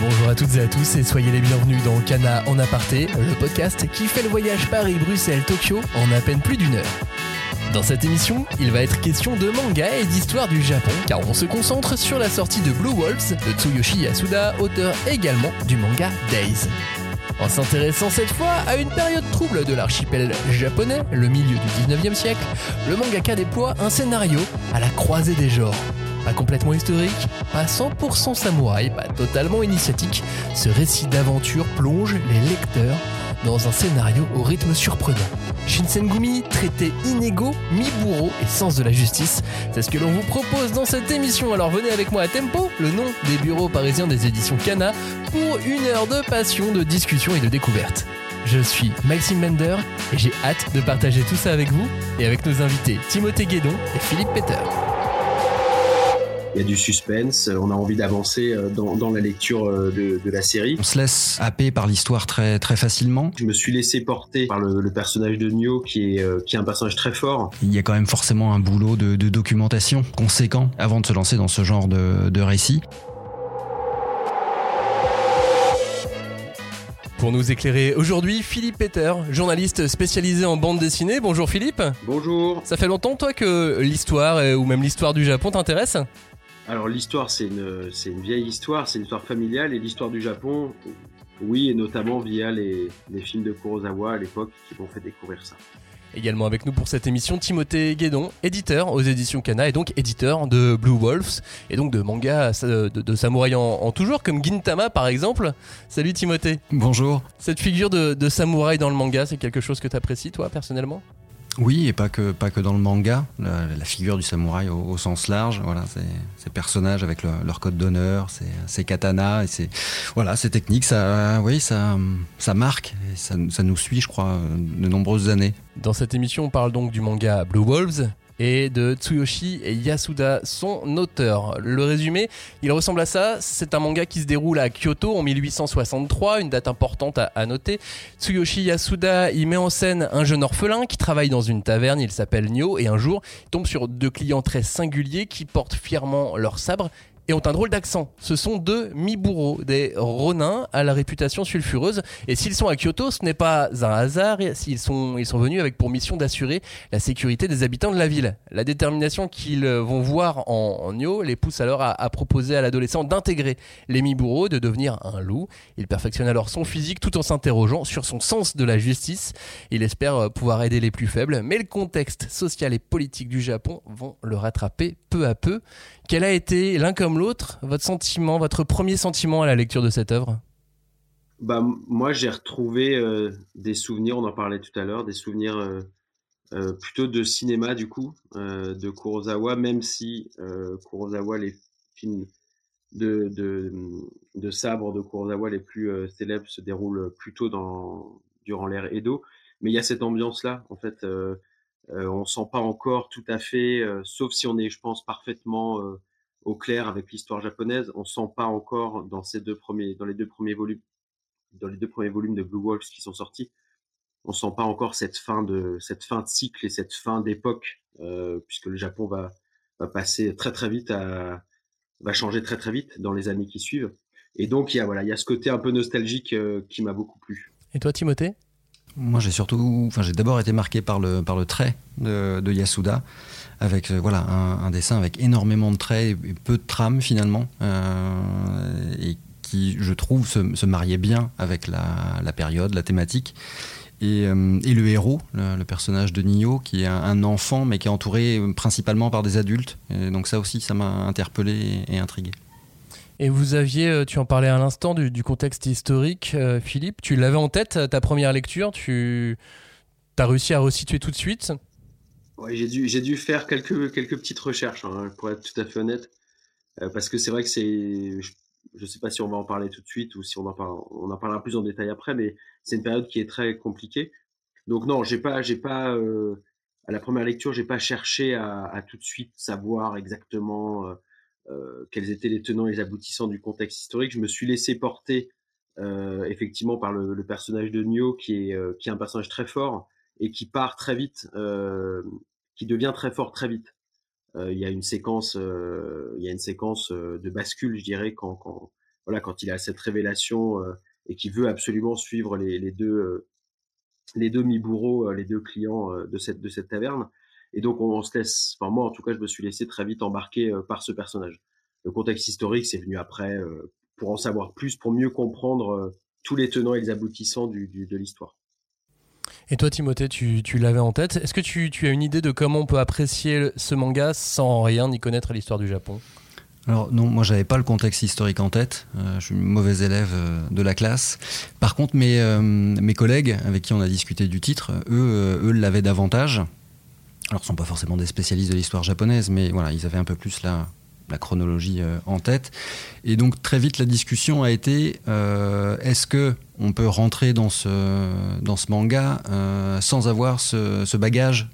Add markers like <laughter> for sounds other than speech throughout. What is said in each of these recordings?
Bonjour à toutes et à tous et soyez les bienvenus dans Kana en aparté, le podcast qui fait le voyage Paris-Bruxelles-Tokyo en à peine plus d'une heure. Dans cette émission, il va être question de manga et d'histoire du Japon, car on se concentre sur la sortie de Blue Wolves de Tsuyoshi Yasuda, auteur également du manga Days. En s'intéressant cette fois à une période trouble de l'archipel japonais, le milieu du 19e siècle, le mangaka déploie un scénario à la croisée des genres. Pas complètement historique, pas 100% samouraï, pas totalement initiatique, ce récit d'aventure plonge les lecteurs dans un scénario au rythme surprenant. Shinsengumi, traité inégaux, mi-bourreau et sens de la justice, c'est ce que l'on vous propose dans cette émission. Alors venez avec moi à Tempo, le nom des bureaux parisiens des éditions Cana, pour une heure de passion, de discussion et de découverte. Je suis Maxime Bender et j'ai hâte de partager tout ça avec vous et avec nos invités Timothée Guédon et Philippe Peter il y a du suspense, on a envie d'avancer euh, dans, la lecture euh, de, la série. On se laisse happer par l'histoire très très facilement. Je me suis laissé porter par le, personnage de Nio qui est euh, qui est un personnage très fort. Il y a quand même forcément un boulot de, documentation conséquent avant de se lancer dans ce genre de, de récit. Pour nous éclairer aujourd'hui, Philippe Peter, journaliste spécialisé en bande dessinée. Bonjour Philippe. Bonjour. Ça fait longtemps toi que l'histoire ou même l'histoire du Japon t'intéresse? Alors l'histoire, c'est une, c'est une vieille histoire, c'est une histoire familiale, et l'histoire du Japon, oui, et notamment via les, les films de Kurosawa à l'époque qui m'ont fait découvrir ça. Également avec nous pour cette émission, Timothée Guédon, éditeur aux éditions Kana et donc éditeur de Blue Wolves et donc de mangas de, de samouraï en, toujours comme Gintama par exemple. Salut Timothée. Bonjour. Cette figure de, de samouraï dans le manga, c'est quelque chose que tu apprécies toi personnellement? Oui, et pas que, pas que dans le manga, la, figure du samouraï au, sens large, voilà, ces personnages avec leur code d'honneur, ces, katanas, et ces, voilà, ces techniques, ça, oui, ça, ça marque, ça nous suit, je crois, de nombreuses années. Dans cette émission, on parle donc du manga Blue Wolves, et de Tsuyoshi Yasuda, son auteur. Le résumé, il ressemble à ça. C'est un manga qui se déroule à Kyoto en 1863, une date importante à, noter. Tsuyoshi Yasuda, il met en scène un jeune orphelin qui travaille dans une taverne, il s'appelle Nyo, et un jour, il tombe sur deux clients très singuliers qui portent fièrement leur sabre et ont un drôle d'accent. Ce sont deux mi-bourreaux, des ronins à la réputation sulfureuse. Et s'ils sont à Kyoto, ce n'est pas un hasard. Ils sont, ils sont venus avec pour mission d'assurer la sécurité des habitants de la ville. La détermination qu'ils vont voir en, en Nyo les pousse alors à, proposer à l'adolescent d'intégrer les mi-bourreaux, de devenir un loup. Il perfectionne alors son physique tout en s'interrogeant sur son sens de la justice. Il espère euh, pouvoir aider les plus faibles, mais le contexte social et politique du Japon vont le rattraper peu à peu. Quel a été, l'un comme l'autre, votre sentiment, votre premier sentiment à la lecture de cette œuvre? Bah, Moi, j'ai retrouvé euh, des souvenirs, on en parlait tout à l'heure, des souvenirs euh, euh, plutôt de cinéma, du coup, de Kurosawa, même si Kurosawa, les films de, de, sabre de Kurosawa les plus célèbres se déroulent plutôt durant l'ère Edo. Mais il y a cette ambiance-là, en fait. Euh, on sent pas encore tout à fait, sauf si on est, je pense, parfaitement au clair avec l'histoire japonaise, on sent pas encore dans ces deux premiers, dans les deux premiers volumes, dans les deux premiers volumes de Blue Wolves qui sont sortis, on sent pas encore cette fin de cette fin de cycle et cette fin d'époque, puisque le Japon va, va passer très très vite à va changer très très vite dans les années qui suivent. Et donc il y a voilà, il y a ce côté un peu nostalgique qui m'a beaucoup plu. Et toi, Timothée? Moi, j'ai surtout, enfin, j'ai d'abord été marqué par le, par le trait de, Yasuda, avec euh, voilà un, dessin avec énormément de traits et peu de trames finalement, euh, et qui, je trouve, se, mariait bien avec la, période, la thématique. Et, euh, le héros, le, personnage de Nio, qui est un, enfant mais qui est entouré principalement par des adultes. Donc ça aussi, ça m'a interpellé et intrigué. Et vous aviez, tu en parlais à l'instant du, contexte historique, Philippe. Tu l'avais en tête, ta première lecture. Tu as réussi à resituer tout de suite Oui, j'ai dû, j'ai dû faire quelques, quelques petites recherches, hein, pour être tout à fait honnête. Euh, parce que c'est vrai que c'est. Je ne sais pas si on va en parler tout de suite ou si on en, parle, on en parlera plus en détail après, mais c'est une période qui est très compliquée. Donc, non, j'ai pas. J'ai pas à la première lecture, j'ai pas cherché à, à, tout de suite savoir exactement euh, quels étaient les tenants et les aboutissants du contexte historique. Je me suis laissé porter euh, effectivement par le, personnage de Nio, qui est, euh, qui est un personnage très fort et qui part très vite, qui devient très fort très vite. Il y a une séquence, il y a une séquence de bascule, je dirais, quand, quand voilà, quand il a cette révélation et qui veut absolument suivre les, les deux, les deux mi-bourreaux, les deux clients de cette, de cette taverne. Et donc, on, se laisse, enfin, moi, en tout cas, je me suis laissé très vite embarquer par ce personnage. Le contexte historique, c'est venu après, pour en savoir plus, pour mieux comprendre tous les tenants et les aboutissants du, de l'histoire. Et toi, Timothée, tu, tu l'avais en tête. Est-ce que tu, tu, as une idée de comment on peut apprécier ce manga sans rien ni connaître l'histoire du Japon? Alors non, moi j'avais pas le contexte historique en tête. Euh, je suis une mauvaise élève euh, de la classe. Par contre, mes, euh, mes collègues avec qui on a discuté du titre, eux, eux l'avaient davantage. Alors, ce sont pas forcément des spécialistes de l'histoire japonaise, mais voilà, ils avaient un peu plus la, la chronologie en tête. Et donc très vite, la discussion a été est-ce que on peut rentrer dans ce, dans ce manga sans avoir ce, ce bagage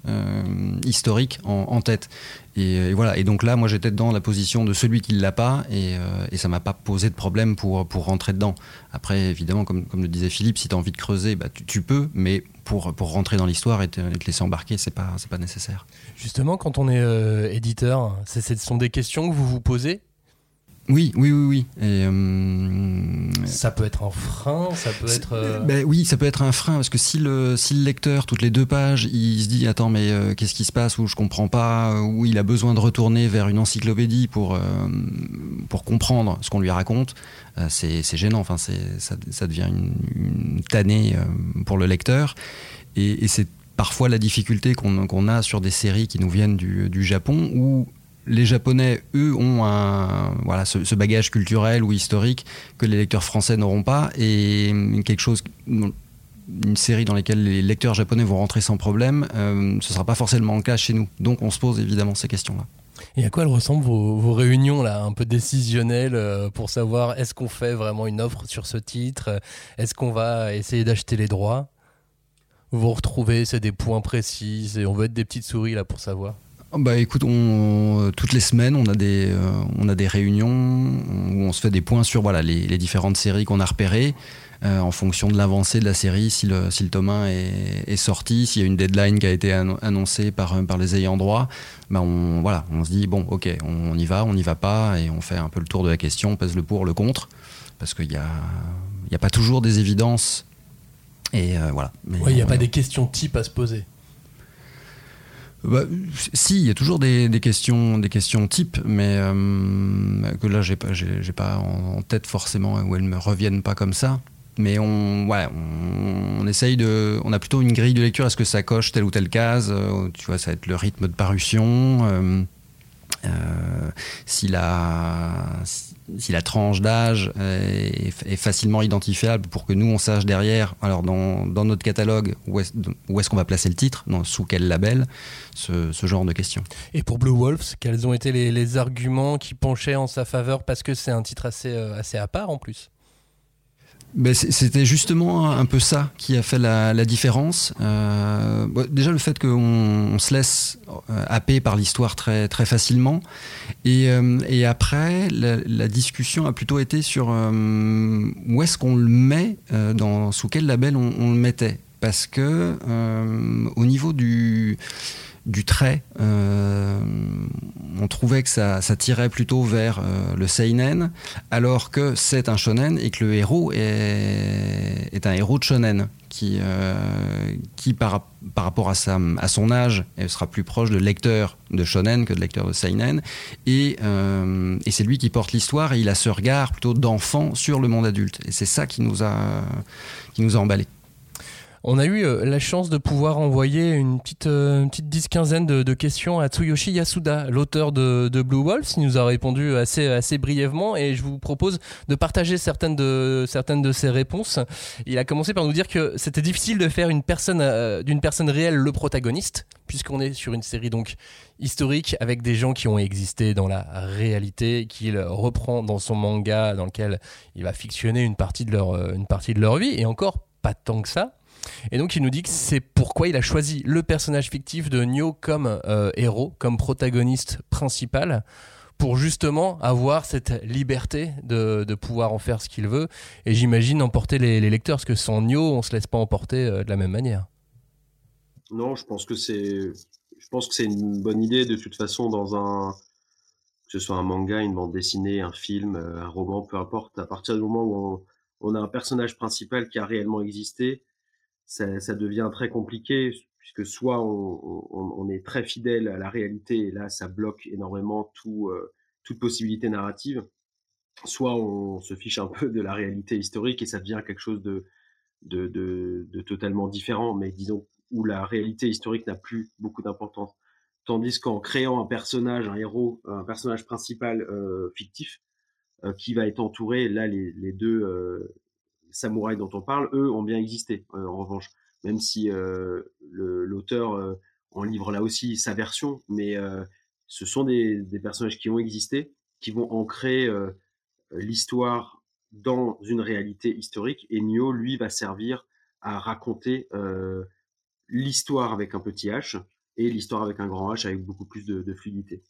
historique en, tête et, voilà. Et donc là, moi, j'étais dans la position de celui qui ne l'a pas, et, euh, et ça m'a pas posé de problème pour, pour rentrer dedans. Après, évidemment, comme, comme le disait Philippe, si tu as envie de creuser, bah, tu, peux, mais pour, pour rentrer dans l'histoire et te, laisser embarquer, c'est pas, pas nécessaire. Justement, quand on est euh, éditeur, ce sont des questions que vous vous posez oui, oui, oui, oui. Et, euh, ça peut être un frein, ça peut être. Euh, ben oui, ça peut être un frein parce que si le, si le lecteur, toutes les deux pages, il se dit attends mais euh, qu'est-ce qui se passe ou je comprends pas ou il a besoin de retourner vers une encyclopédie pour pour comprendre ce qu'on lui raconte, c'est gênant. Enfin, c'est ça, ça, devient une, tannée pour le lecteur et, et c'est parfois la difficulté qu'on a sur des séries qui nous viennent du, du Japon où les Japonais, eux, ont un, voilà, ce, bagage culturel ou historique que les lecteurs français n'auront pas, et quelque chose, une série dans laquelle les lecteurs japonais vont rentrer sans problème, euh, ce ne sera pas forcément le cas chez nous. Donc on se pose évidemment ces questions-là. Et à quoi elles ressemblent vos, réunions là, un peu décisionnelles euh, pour savoir est-ce qu'on fait vraiment une offre sur ce titre, est-ce qu'on va essayer d'acheter les droits? Vous vous retrouvez, c'est des points précis, et on veut être des petites souris là pour savoir. Bah écoute, on, toutes les semaines, on a des, euh, on a des réunions où on se fait des points sur voilà, les, différentes séries qu'on a repérées. Euh, en fonction de l'avancée de la série, si le, si le tome 1 est, sorti, s'il y a une deadline qui a été annoncée par, par les ayants droit, bah on, voilà, on se dit, bon, ok, on, y va, on n'y va pas, et on fait un peu le tour de la question, on pèse le pour, le contre, parce qu'il n'y a, y a pas toujours des évidences. Et euh, voilà. Il n'y a pas des questions type à se poser. Bah, si, il y a toujours des, questions, des questions types, mais euh, que là, j'ai pas, j'ai, pas en, tête forcément où elles me reviennent pas comme ça. Mais on, ouais, on, essaye de, on a plutôt une grille de lecture. Est-ce que ça coche telle ou telle case? Euh, Tu vois, ça va être le rythme de parution. Euh, si la, si la tranche d'âge est, facilement identifiable pour que nous on sache derrière, alors dans, notre catalogue, où est-ce, qu'on va placer le titre, sous quel label, ce, genre de questions. Et pour Blue Wolves, quels ont été les, les arguments qui penchaient en sa faveur parce que c'est un titre assez, euh, assez à part en plus? Ben, c'était justement un peu ça qui a fait la, différence. Euh, déjà le fait qu'on se laisse euh, happer par l'histoire très, très facilement. Et, euh, après, la, discussion a plutôt été sur où est-ce qu'on le met, dans, sous quel label on, on le mettait? Parce que au niveau du du trait. Euh, on trouvait que ça, tirait plutôt vers euh, le seinen, alors que c'est un shonen et que le héros est, un héros de shonen qui, euh, qui par, par rapport à, sa, à son âge, sera plus proche de lecteur de shonen que de lecteur de seinen. Et, et c'est lui qui porte l'histoire et il a ce regard plutôt d'enfant sur le monde adulte. Et c'est ça qui nous a, qui nous a emballés. On a eu euh, la chance de pouvoir envoyer une petite, euh, petite dix-quinzaine de, questions à Tsuyoshi Yasuda, l'auteur de, Blue Wolves. Il nous a répondu assez, assez brièvement et je vous propose de partager certaines de, certaines de ses réponses. Il a commencé par nous dire que c'était difficile de faire une personne, euh, d'une personne réelle le protagoniste, puisqu'on est sur une série donc historique avec des gens qui ont existé dans la réalité, qu'il reprend dans son manga dans lequel il va fictionner une partie de leur, une partie de leur vie et encore pas tant que ça. Et donc il nous dit que c'est pourquoi il a choisi le personnage fictif de Nyo comme euh, héros, comme protagoniste principal pour justement avoir cette liberté de, de pouvoir en faire ce qu'il veut et j'imagine emporter les, lecteurs parce que sans Nyo on se laisse pas emporter euh, de la même manière. Non, je pense que c'est je pense que c'est une bonne idée de toute façon dans un que ce soit un manga, une bande dessinée, un film, un roman, peu importe. À partir du moment où on, a un personnage principal qui a réellement existé, ça, ça devient très compliqué puisque soit on, on, est très fidèle à la réalité et là ça bloque énormément tout, toute possibilité narrative, soit on se fiche un peu de la réalité historique et ça devient quelque chose de, de, de, totalement différent, mais disons où la réalité historique n'a plus beaucoup d'importance. Tandis qu'en créant un personnage, un héros, un personnage principal euh, fictif, euh, qui va être entouré, là les, les deux euh, samouraïs dont on parle, eux ont bien existé en revanche, même si l'auteur en livre là aussi sa version, mais ce sont des, personnages qui ont existé, qui vont ancrer l'histoire dans une réalité historique et Nio, lui, va servir à raconter euh, l'histoire avec un petit H et l'histoire avec un grand H avec beaucoup plus de fluidité.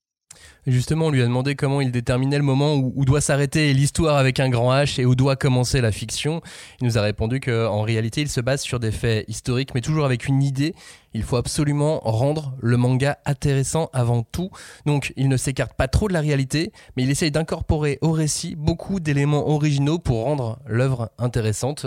Justement, on lui a demandé comment il déterminait le moment où, doit s'arrêter l'histoire avec un grand H et où doit commencer la fiction. Il nous a répondu qu'en réalité, il se base sur des faits historiques, mais toujours avec une idée. Il faut absolument rendre le manga intéressant avant tout. Donc, il ne s'écarte pas trop de la réalité, mais il essaye d'incorporer au récit beaucoup d'éléments originaux pour rendre l'œuvre intéressante.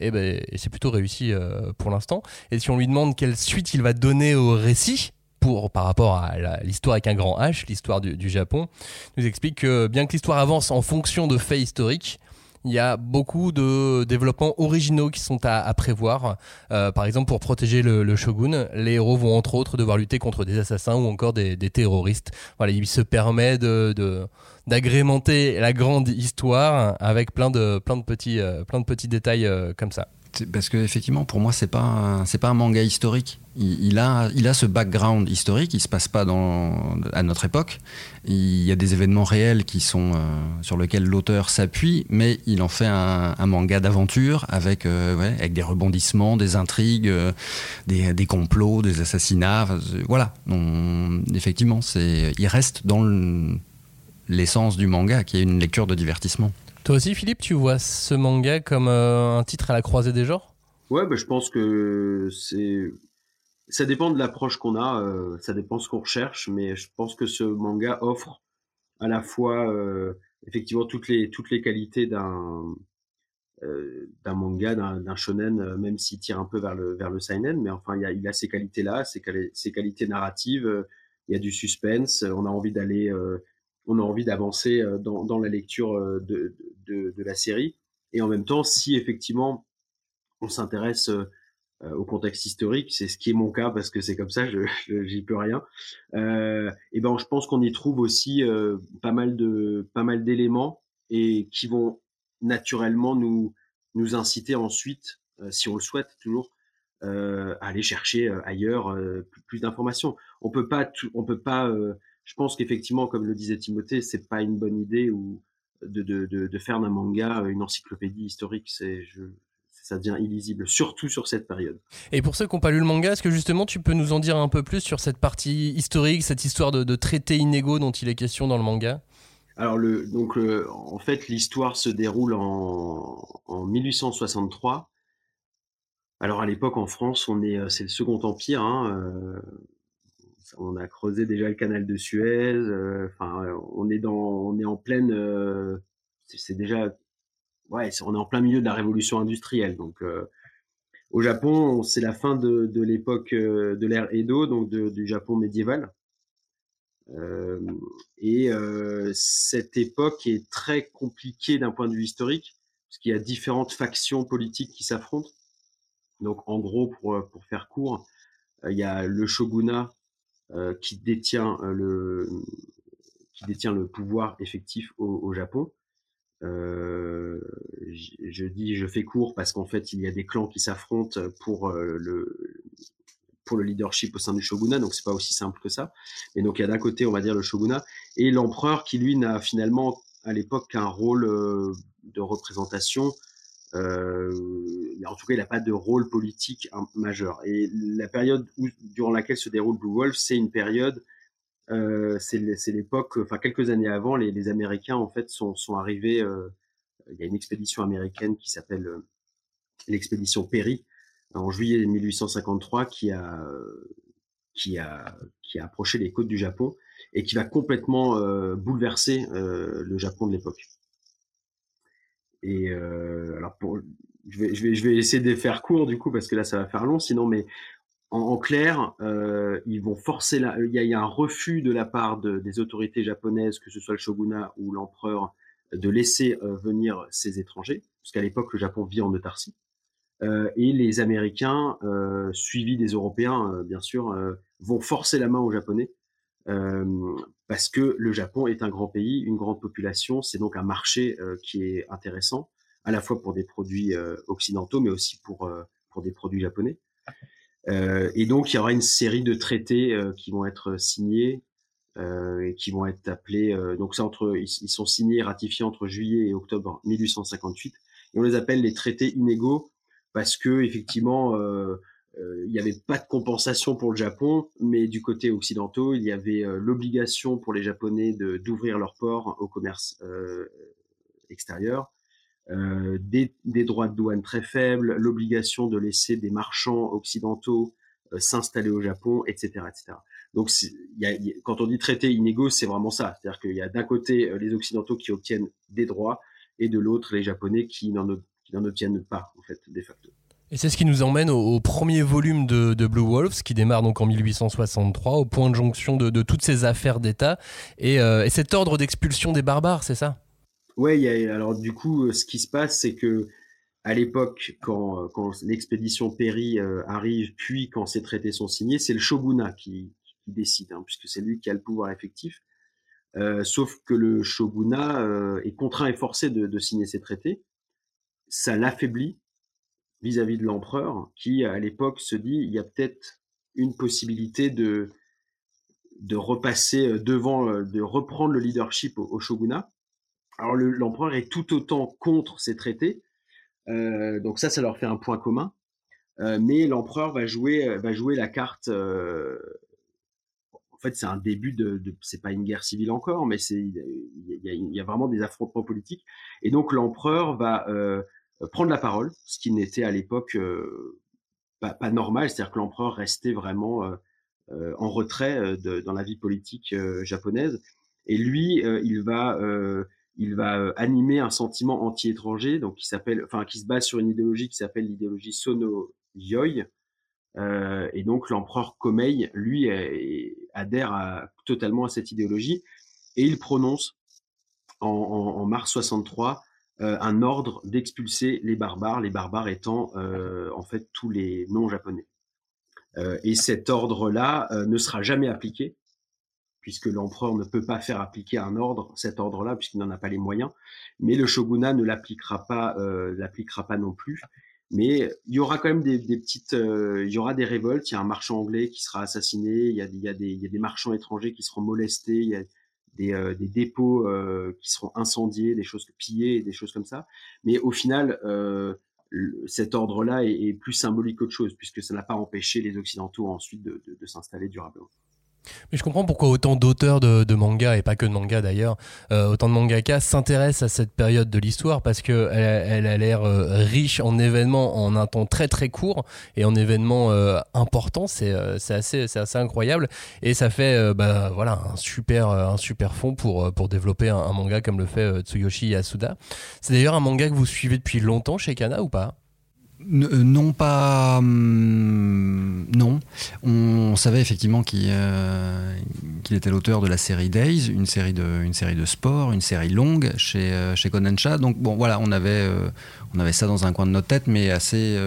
Et, ben, c'est plutôt réussi euh, pour l'instant. Et si on lui demande quelle suite il va donner au récit, pour, par rapport à l'histoire avec un grand H, l'histoire du, Japon, nous explique que bien que l'histoire avance en fonction de faits historiques, il y a beaucoup de développements originaux qui sont à, prévoir. Euh, par exemple, pour protéger le, shogun, les héros vont entre autres devoir lutter contre des assassins ou encore des, terroristes. Voilà, il se permet de, d'agrémenter la grande histoire avec plein de, plein de, petits, euh, plein de petits détails euh, comme ça parce que effectivement, pour moi, c'est pas c'est pas un manga historique. Il, a il a ce background historique. Il se passe pas dans à notre époque. Il y a des événements réels qui sont euh, sur lesquels l'auteur s'appuie, mais il en fait un, manga d'aventure avec euh, avec des rebondissements, des intrigues, euh, des, des, complots, des assassinats. voilà. effectivement, c'est il reste dans l'essence du manga, qui est une lecture de divertissement. Toi aussi, Philippe, tu vois ce manga comme euh, un titre à la croisée des genres? Ouais, bah, je pense que c'est. Ça dépend de l'approche qu'on a, euh, ça dépend ce qu'on recherche, mais je pense que ce manga offre à la fois euh, effectivement toutes les toutes les qualités d'un d'un manga, d'un shonen, même s'il tire un peu vers le vers le seinen, mais enfin il, a, il ces qualités là, ces, ces qualités narratives, il y a du suspense, on a envie d'aller on a envie d'avancer euh, dans, la lecture euh, de, la série. Et en même temps, si effectivement on s'intéresse euh, au contexte historique, c'est ce qui est mon cas parce que c'est comme ça, je j'y peux rien. et ben, je pense qu'on y trouve aussi pas mal de pas mal d'éléments et qui vont naturellement nous nous inciter ensuite, si on le souhaite toujours, à aller chercher ailleurs plus, d'informations. On peut pas on peut pas je pense qu'effectivement, comme le disait Timothée, c'est pas une bonne idée ou de, de, de, faire d'un manga une encyclopédie historique. C'est, ça devient illisible, surtout sur cette période. Et pour ceux qui n'ont pas lu le manga, est-ce que justement tu peux nous en dire un peu plus sur cette partie historique, cette histoire de, de traités inégaux dont il est question dans le manga? Alors le, donc en fait l'histoire se déroule en, en 1863. Alors à l'époque en France, on est c'est le Second Empire. Hein, euh, on a creusé déjà le canal de Suez. Euh, enfin, on est dans, on est en pleine, euh, c'est déjà, ouais, on est en plein milieu de la révolution industrielle. Donc, euh, au Japon, c'est la fin de, l'époque de l'ère Edo, donc du Japon médiéval. et cette époque est très compliquée d'un point de vue historique, parce qu'il y a différentes factions politiques qui s'affrontent. Donc, en gros, pour, pour faire court, il y a le shogunat euh, qui détient euh, le qui détient le pouvoir effectif au, Japon. Euh, je dis je fais court parce qu'en fait il y a des clans qui s'affrontent pour euh, le pour le leadership au sein du shogunat, donc c'est pas aussi simple que ça. Et donc il y a d'un côté on va dire le shogunat et l'empereur qui lui n'a finalement à l'époque qu'un rôle de représentation euh, en tout cas, il n'a pas de rôle politique majeur. Et la période durant laquelle se déroule Blue Wolf, c'est une période, euh, c'est l'époque, enfin quelques années avant, les, Américains en fait sont, arrivés. Euh, il y a une expédition américaine qui s'appelle euh, l'expédition Perry en juillet 1853 qui a qui a qui a approché les côtes du Japon et qui va complètement bouleverser le Japon de l'époque. Et alors pour, je vais, je vais, je vais essayer de faire court du coup parce que là ça va faire long. Sinon, mais en, clair, euh, ils vont forcer. La, il, y a, un refus de la part des autorités japonaises, que ce soit le shogunat ou l'empereur, de laisser euh, venir ces étrangers, parce qu'à l'époque le Japon vit en autarcie. Euh, et les Américains, suivis des Européens, bien sûr, vont forcer la main aux Japonais parce que le Japon est un grand pays, une grande population, c'est donc un marché qui est intéressant, à la fois pour des produits occidentaux, mais aussi pour, pour des produits japonais. Et donc, il y aura une série de traités qui vont être signés et qui vont être appelés. donc, entre, ils, sont signés ratifiés entre juillet et octobre 1858. Et on les appelle les traités inégaux parce que effectivement, il n'y avait pas de compensation pour le Japon, mais du côté occidentaux, il y avait l'obligation pour les Japonais d'ouvrir leurs ports au commerce extérieur. Euh, des, des, droits de douane très faibles, l'obligation de laisser des marchands occidentaux euh, s'installer au Japon, etc., etc. Donc, y a, quand on dit traité inégaux, c'est vraiment ça. C'est-à-dire qu'il y a d'un côté euh, les occidentaux qui obtiennent des droits et de l'autre les japonais qui n'en obtiennent pas, en fait, de facto. Et c'est ce qui nous emmène au, premier volume de, Blue Wolves, qui démarre donc en 1863, au point de jonction de, toutes ces affaires d'État et, et cet ordre d'expulsion des barbares, c'est ça? Ouais, alors du coup, euh, ce qui se passe, c'est que à l'époque, quand, euh, l'expédition Perry euh, arrive, puis quand ces traités sont signés, c'est le shogunat qui, décide, hein, puisque c'est lui qui a le pouvoir effectif. Euh, sauf que le shogunat est contraint et forcé de, de signer ces traités. Ça l'affaiblit vis-à-vis de l'empereur, qui à l'époque se dit il y a peut-être une possibilité de de repasser devant, de reprendre le leadership au shogunat. Alors l'empereur est tout autant contre ces traités, euh, donc ça, ça leur fait un point commun. Euh, mais l'empereur va jouer, va jouer la carte. Euh, en fait, c'est un début de, de c'est pas une guerre civile encore, mais c'est il y, y a, vraiment des affrontements politiques. Et donc l'empereur va prendre la parole, ce qui n'était à l'époque pas, pas, normal, c'est-à-dire que l'empereur restait vraiment en retrait de, dans la vie politique japonaise. Et lui, il va il va euh, animer un sentiment anti-étranger, donc qui s'appelle, enfin, qui se base sur une idéologie qui s'appelle l'idéologie Sono Yoi. Euh, et donc l'empereur Komei, lui, adhère totalement à cette idéologie et il prononce en, mars 63 euh, un ordre d'expulser les barbares, les barbares étant en fait tous les non-japonais. et cet ordre-là ne sera jamais appliqué puisque l'empereur ne peut pas faire appliquer un ordre, cet ordre-là, puisqu'il n'en a pas les moyens. Mais le shogunat ne l'appliquera pas, euh, l'appliquera pas non plus. Mais il y aura quand même des, petites, euh, il y aura des révoltes. Il y a un marchand anglais qui sera assassiné. Il y a, il y a, des, il y a des marchands étrangers qui seront molestés. Il y des, euh, des dépôts qui seront incendiés, des choses pillées, des choses comme ça. Mais au final, cet ordre-là est, plus symbolique qu'autre chose, puisque ça n'a pas empêché les Occidentaux ensuite de, de s'installer durablement. Mais je comprends pourquoi autant d'auteurs de, manga, et pas que de manga d'ailleurs, euh, autant de mangaka s'intéressent à cette période de l'histoire parce qu'elle elle a l'air euh, riche en événements en un temps très très court et en événements euh, importants. C'est assez, assez incroyable et ça fait bah, voilà, un, super, un super fond pour, pour développer un, un manga comme le fait Tsuyoshi Yasuda. C'est d'ailleurs un manga que vous suivez depuis longtemps chez Kana ou pas? Non, pas. Hum, non. On savait effectivement euh, qu'il était l'auteur de la série Days, une série de, une série de sport, une série longue chez, euh, chez Kodansha. Donc, bon, voilà, on avait, on avait ça dans un coin de notre tête, mais assez,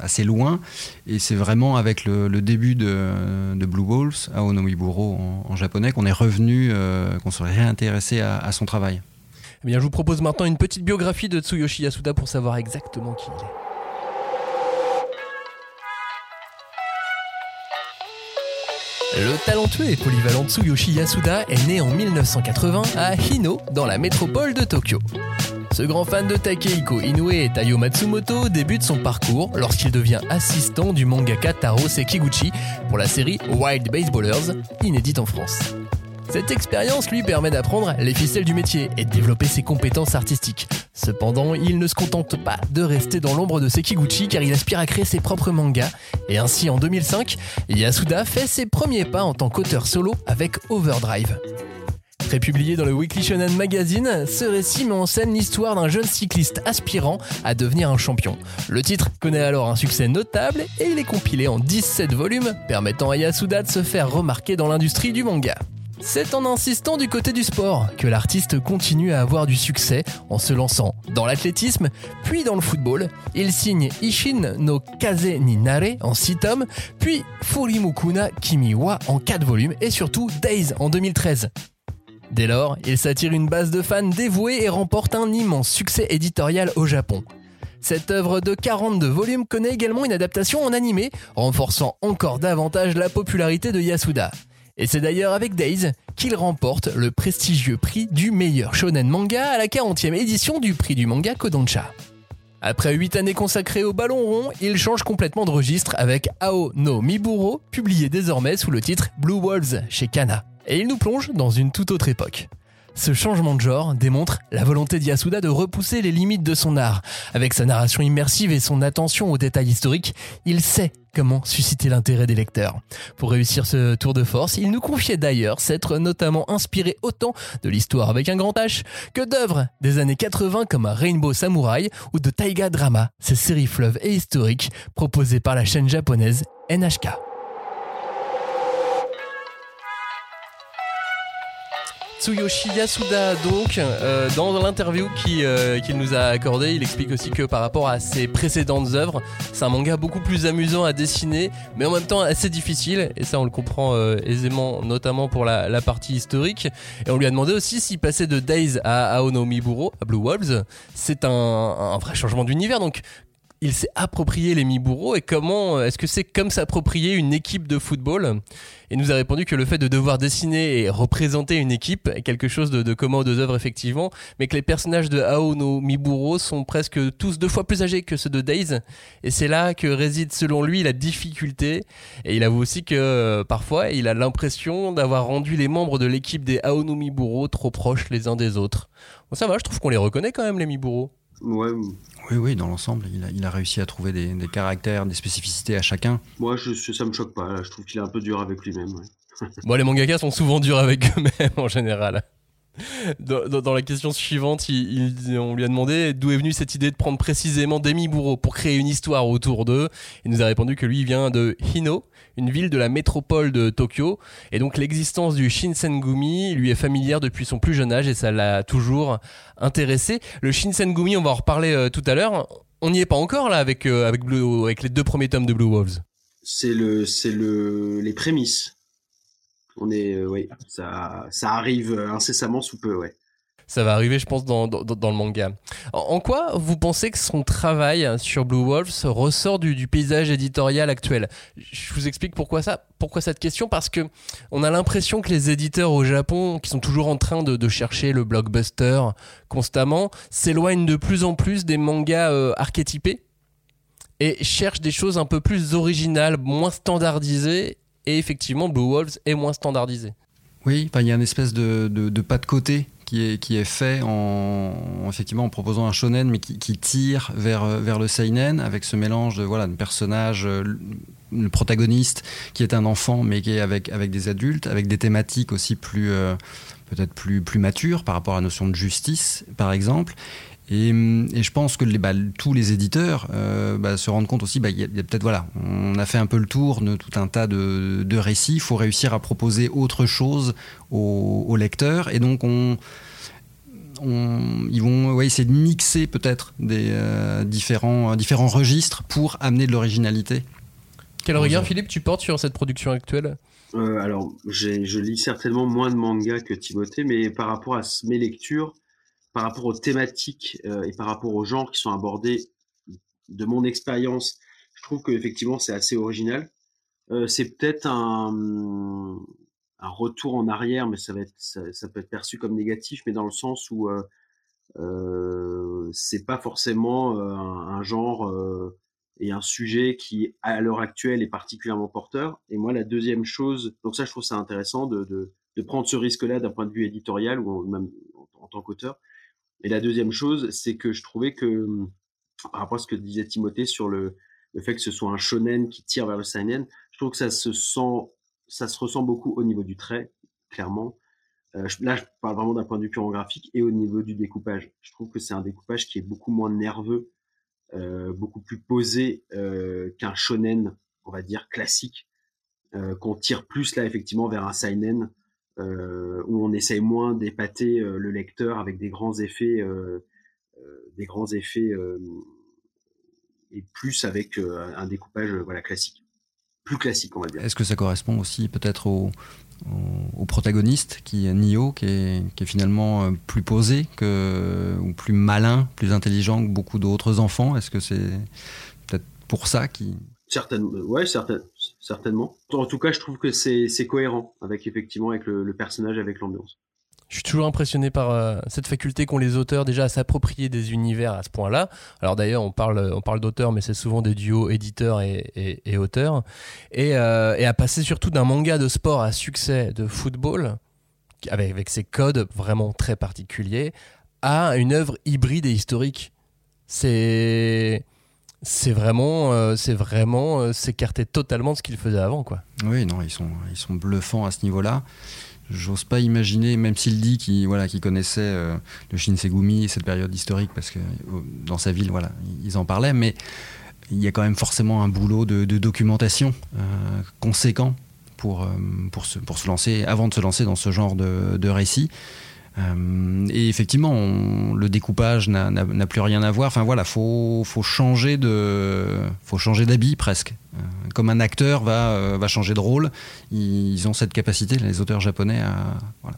assez loin. Et c'est vraiment avec le, début de, Blue Balls, à Onomiburo en, japonais, qu'on est revenu, qu'on serait réintéressé à, à son travail. Eh bien, je vous propose maintenant une petite biographie de Tsuyoshi Yasuda pour savoir exactement qui il est. Le talentueux et polyvalent Tsuyoshi Yasuda est né en 1980 à Hino, dans la métropole de Tokyo. Ce grand fan de Takehiko Inoue et Tayo Matsumoto débute son parcours lorsqu'il devient assistant du mangaka Taro Sekiguchi pour la série Wild Baseballers, inédite en France. Cette expérience lui permet d'apprendre les ficelles du métier et de développer ses compétences artistiques. Cependant, il ne se contente pas de rester dans l'ombre de Sekiguchi car il aspire à créer ses propres mangas. Et ainsi, en 2005, Yasuda fait ses premiers pas en tant qu'auteur solo avec Overdrive. Prépublié dans le Weekly Shonen Magazine, ce récit met en scène l'histoire d'un jeune cycliste aspirant à devenir un champion. Le titre connaît alors un succès notable et il est compilé en 17 volumes, permettant à Yasuda de se faire remarquer dans l'industrie du manga. C'est en insistant du côté du sport que l'artiste continue à avoir du succès en se lançant dans l'athlétisme, puis dans le football. Il signe Ishin no Kaze ni Nare en 6 tomes, puis Furimukuna Kimiwa en 4 volumes et surtout Days en 2013. Dès lors, il s'attire une base de fans dévoués et remporte un immense succès éditorial au Japon. Cette œuvre de 42 volumes connaît également une adaptation en animé, renforçant encore davantage la popularité de Yasuda. Et c'est d'ailleurs avec Days qu'il remporte le prestigieux prix du meilleur shonen manga à la 40e édition du prix du manga Kodansha. Après 8 années consacrées au ballon rond, il change complètement de registre avec Ao no Miburo, publié désormais sous le titre Blue Wolves chez Kana. Et il nous plonge dans une toute autre époque. Ce changement de genre démontre la volonté d'Yasuda de repousser les limites de son art. Avec sa narration immersive et son attention aux détails historiques, il sait comment susciter l'intérêt des lecteurs. Pour réussir ce tour de force, il nous confiait d'ailleurs s'être notamment inspiré autant de l'histoire avec un grand H que d'œuvres des années 80 comme Rainbow Samurai ou de Taiga Drama, ces séries fleuves et historiques proposées par la chaîne japonaise NHK. Tsuyoshi Yasuda, donc, euh, dans l'interview euh, qu'il nous a accordé, il explique aussi que par rapport à ses précédentes œuvres, c'est un manga beaucoup plus amusant à dessiner, mais en même temps assez difficile, et ça on le comprend euh, aisément, notamment pour la, partie historique. Et on lui a demandé aussi s'il passait de Days à Aono Miburo, à Blue Wolves, c'est un, un vrai changement d'univers, donc il s'est approprié les Miburo et comment est-ce que c'est comme s'approprier une équipe de football? Et nous a répondu que le fait de devoir dessiner et représenter une équipe est quelque chose de, commun aux deux œuvres effectivement, mais que les personnages de Ao no Miburo sont presque tous deux fois plus âgés que ceux de Days et c'est là que réside selon lui la difficulté et il avoue aussi que euh, parfois il a l'impression d'avoir rendu les membres de l'équipe des Ao no Miburo trop proches les uns des autres. Bon, ça va, je trouve qu'on les reconnaît quand même les Miburo. Ouais, oui, oui, dans l'ensemble, il a, il a, réussi à trouver des, des, caractères, des spécificités à chacun. Moi, je, ça me choque pas. Là. Je trouve qu'il est un peu dur avec lui-même. Ouais. <laughs> bon, les mangakas sont souvent durs avec eux-mêmes en général. Dans, la question suivante, il, on lui a demandé d'où est venue cette idée de prendre précisément Demi Bourreau pour créer une histoire autour d'eux? Il nous a répondu que lui vient de Hino, une ville de la métropole de Tokyo. Et donc l'existence du Shinsengumi lui est familière depuis son plus jeune âge et ça l'a toujours intéressé. Le Shinsengumi, on va en reparler euh, tout à l'heure. On n'y est pas encore là avec, euh, avec, avec les deux premiers tomes de Blue Wolves. C'est le, c'est le, les prémices. On est, euh, oui, ça, ça arrive incessamment sous peu, ouais ça va arriver, je pense, dans, dans, le manga. En, quoi vous pensez que son travail sur Blue Wolves ressort du, paysage éditorial actuel? Je vous explique pourquoi ça. Pourquoi cette question Parce que on a l'impression que les éditeurs au Japon, qui sont toujours en train de, chercher le blockbuster constamment, s'éloignent de plus en plus des mangas euh, archétypés et cherchent des choses un peu plus originales, moins standardisées. Et effectivement, Blue Wolves est moins standardisé. Oui, il y a une espèce de, de, pas de côté qui est, qui est fait en, effectivement, en proposant un shonen, mais qui, tire vers, vers le seinen, avec ce mélange de, voilà, de personnages, euh, le protagoniste qui est un enfant, mais qui est avec, avec des adultes, avec des thématiques aussi plus... Euh, peut-être plus, plus matures par rapport à la notion de justice, par exemple, et, je pense que les, bah, tous les éditeurs euh, bah, se rendent compte aussi, bah, il y a, peut-être voilà, on a fait un peu le tour de tout un tas de, de récits. Il faut réussir à proposer autre chose aux, lecteurs, et donc on, on, ils vont ouais, essayer de mixer peut-être des euh, différents, différents registres pour amener de l'originalité. Quel regard, Philippe, tu portes sur cette production actuelle? Euh, Alors, je lis certainement moins de mangas que Timothée, mais par rapport à mes lectures par rapport aux thématiques euh, et par rapport aux genres qui sont abordés, de mon expérience, je trouve qu'effectivement c'est assez original. Euh, c'est peut-être un, retour en arrière, mais ça, peut être perçu comme négatif, mais dans le sens où euh, euh c'est pas forcément un, genre et un sujet qui à l'heure actuelle est particulièrement porteur. Et moi la deuxième chose, donc ça je trouve ça intéressant de prendre ce risque-là d'un point de vue éditorial ou même en, tant qu'auteur. Et la deuxième chose, c'est que je trouvais que, par rapport à ce que disait Timothée sur le, le fait que ce soit un shonen qui tire vers le seinen, je trouve que ça se sent, ça se ressent beaucoup au niveau du trait, clairement. Euh, là, je parle vraiment d'un point de vue purement graphique et au niveau du découpage. Je trouve que c'est un découpage qui est beaucoup moins nerveux, euh, beaucoup plus posé euh, qu'un shonen, on va dire classique, euh, qu'on tire plus là effectivement vers un seinen où on essaye moins d'épater euh, le lecteur avec des grands effets, des grands effets et plus avec un découpage voilà classique, plus classique on va dire. Est-ce que ça correspond aussi peut-être au, au, protagoniste qui est Nio, qui est, qui est, finalement plus posé que, ou plus malin, plus intelligent que beaucoup d'autres enfants? Est-ce que c'est peut-être pour ça qui Certainement, ouais, certain, certainement. En tout cas, je trouve que c'est cohérent avec effectivement avec le, personnage, avec l'ambiance. Je suis toujours impressionné par euh, cette faculté qu'ont les auteurs déjà à s'approprier des univers à ce point-là. Alors d'ailleurs, on parle, on parle d'auteurs, mais c'est souvent des duos éditeurs et, auteurs. Et, euh, et, à passer surtout d'un manga de sport à succès de football, avec, avec ses codes vraiment très particuliers, à une œuvre hybride et historique. C'est c'est vraiment, euh, c'est vraiment euh, s'écarter totalement de ce qu'ils faisaient avant, quoi. Oui, non, ils sont, ils sont bluffants à ce niveau-là. J'ose pas imaginer, même s'il dit qu'il voilà, qu'il connaissait euh, le Shinsegumi et cette période historique, parce que dans sa ville, voilà, ils en parlaient, mais il y a quand même forcément un boulot de, documentation conséquent pour, pour, se, pour se lancer, avant de se lancer dans ce genre de, de récit. Euh, et effectivement, le découpage n'a plus rien à voir. Enfin voilà, faut, changer d'habit presque. Euh, comme un acteur va, euh, va changer de rôle, ils ont cette capacité, les auteurs japonais, à.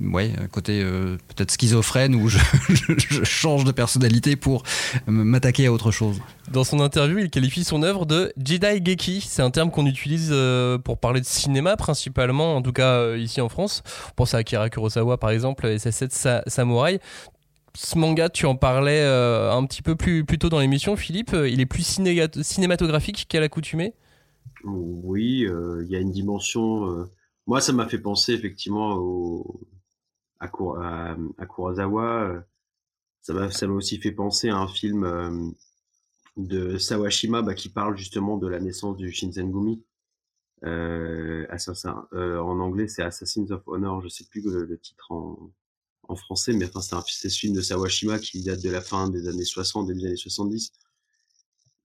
Ouais, côté euh, peut-être schizophrène où je, <laughs> je, je, change de personnalité pour m'attaquer à autre chose. Dans son interview, il qualifie son œuvre de Jedi Geki. C'est un terme qu'on utilise euh, pour parler de cinéma principalement, en tout cas euh, ici en France. On pense à Akira Kurosawa par exemple, et ses 7 sa Samouraï. Ce manga, tu en parlais euh, un petit peu plus, plus tôt dans l'émission, Philippe. Il est plus ciné cinématographique qu'à l'accoutumée? Oui, il euh, y a une dimension. Euh, moi, ça m'a fait penser effectivement au, à, à, Kurosawa. Ça m'a ça aussi fait penser à un film euh, de Sawashima bah, qui parle justement de la naissance du Shinsengumi. Euh, assassin, euh, en anglais, c'est Assassins of Honor. Je sais plus le, titre en, en, français, mais enfin, c'est un ce film de Sawashima qui date de la fin des années 60, début des années 70.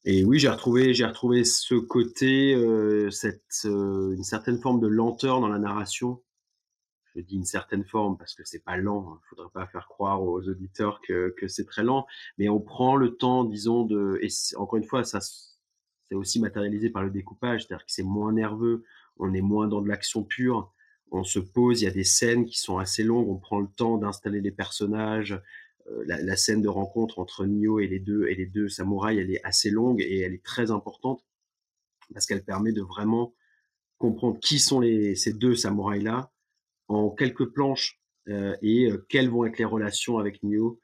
Et oui, j'ai retrouvé, j'ai retrouvé ce côté, euh, cette, euh, une certaine forme de lenteur dans la narration. Je dis une certaine forme parce que c'est pas lent. Il hein. faudrait pas faire croire aux auditeurs que, que c'est très lent, mais on prend le temps, disons, de. Et encore une fois, ça, c'est aussi matérialisé par le découpage, c'est-à-dire que c'est moins nerveux, on est moins dans de l'action pure. On se pose, il y a des scènes qui sont assez longues, on prend le temps d'installer les personnages, euh, la, scène de rencontre entre Nio et les deux et les deux samouraïs, elle est assez longue et elle est très importante parce qu'elle permet de vraiment comprendre qui sont les, ces deux samouraïs là en quelques planches euh, et euh, quelles vont être les relations avec Nio.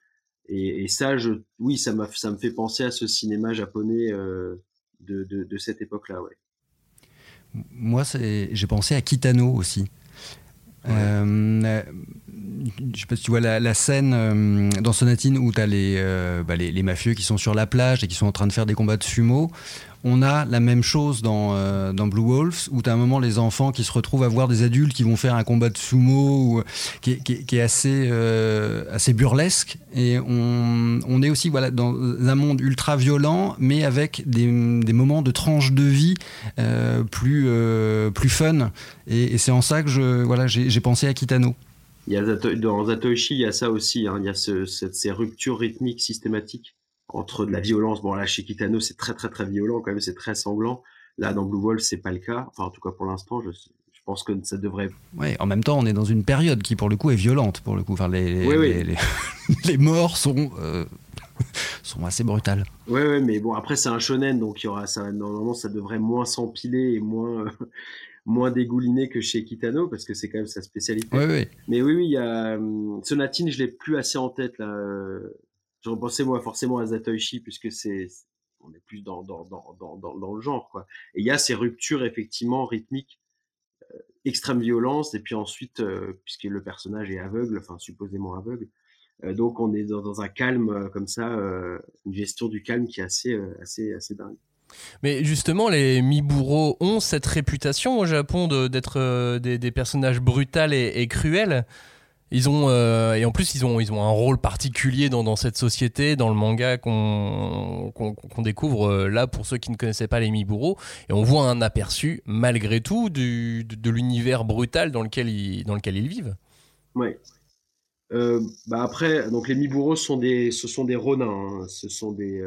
Et, et ça, je, oui, ça, ça me fait penser à ce cinéma japonais euh, de, de, de, cette époque-là. Ouais. Moi, j'ai pensé à Kitano aussi. Ouais. Euh, je sais pas si tu vois la, la scène euh, dans Sonatine où tu as les, euh, bah les, les, mafieux qui sont sur la plage et qui sont en train de faire des combats de sumo. On a la même chose dans, euh, dans Blue Wolves où tu as un moment les enfants qui se retrouvent à voir des adultes qui vont faire un combat de sumo ou, qui, est, assez, euh, assez burlesque. Et on, on, est aussi voilà, dans un monde ultra violent mais avec des, des moments de tranche de vie euh, plus, plus fun. Et, c'est en ça que je, voilà, j'ai pensé à Kitano. Il y a dans Zatoichi, il y a ça aussi. Hein. Il y a ce, ce, ces ruptures rythmiques systématiques entre de la violence. Bon, là, chez Kitano, c'est très, très, très violent quand même. C'est très sanglant. Là, dans Blue Wolf, c'est pas le cas. Enfin, en tout cas, pour l'instant, je, je pense que ça devrait. Oui, en même temps, on est dans une période qui, pour le coup, est violente. Pour le coup, enfin, les, oui, les, oui. les, les, <laughs> les morts sont. Euh <laughs> sont assez brutales. Ouais, ouais, mais bon, après, c'est un shonen, donc il y aura ça. Normalement, ça devrait moins s'empiler et moins. <laughs> moins dégouliné que chez Kitano parce que c'est quand même sa spécialité. Oui, oui. Mais oui, oui, il y a euh, Sonatine, je l'ai plus assez en tête là. Je repensais moi forcément à Zatoichi puisque c'est on est plus dans dans, dans, dans, le genre quoi. Et il y a ces ruptures effectivement rythmiques euh, extrême violence, et puis ensuite, puisque le personnage est aveugle, enfin supposément aveugle, donc on est dans, un calme comme ça, une gestion du calme qui est assez, assez, assez dingue. Mais justement, les Miburo ont cette réputation au Japon d'être des, personnages brutals et cruels. Ils ont euh, et en plus ils ont ils ont un rôle particulier dans, dans cette société, dans le manga qu'on qu'on découvre euh, là pour ceux qui ne connaissaient pas les Miburo et on voit un aperçu malgré tout du, de, l'univers brutal dans lequel ils dans lequel ils vivent. Ouais. Euh, bah après donc les Miburo sont des ce sont des ronins, hein. ce sont des,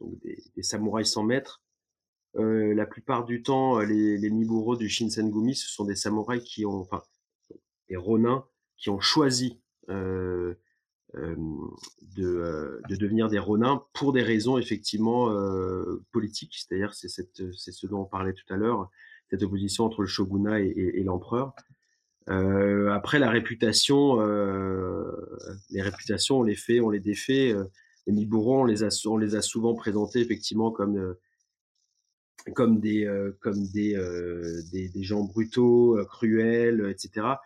donc des samouraïs sans maître. la plupart du temps les, les Miburo du Shinsengumi ce sont des samouraïs qui ont enfin des ronins qui ont choisi euh, euh, de, euh, de, devenir des ronins pour des raisons effectivement politiques, c'est-à-dire c'est ce dont on parlait tout à l'heure, cette opposition entre le shogunat et, l'empereur. Après la réputation, les réputations, on les fait, on les défait. les Miburo, on les a, on les a souvent présentés effectivement comme comme des comme des, des gens brutaux, cruels, etc.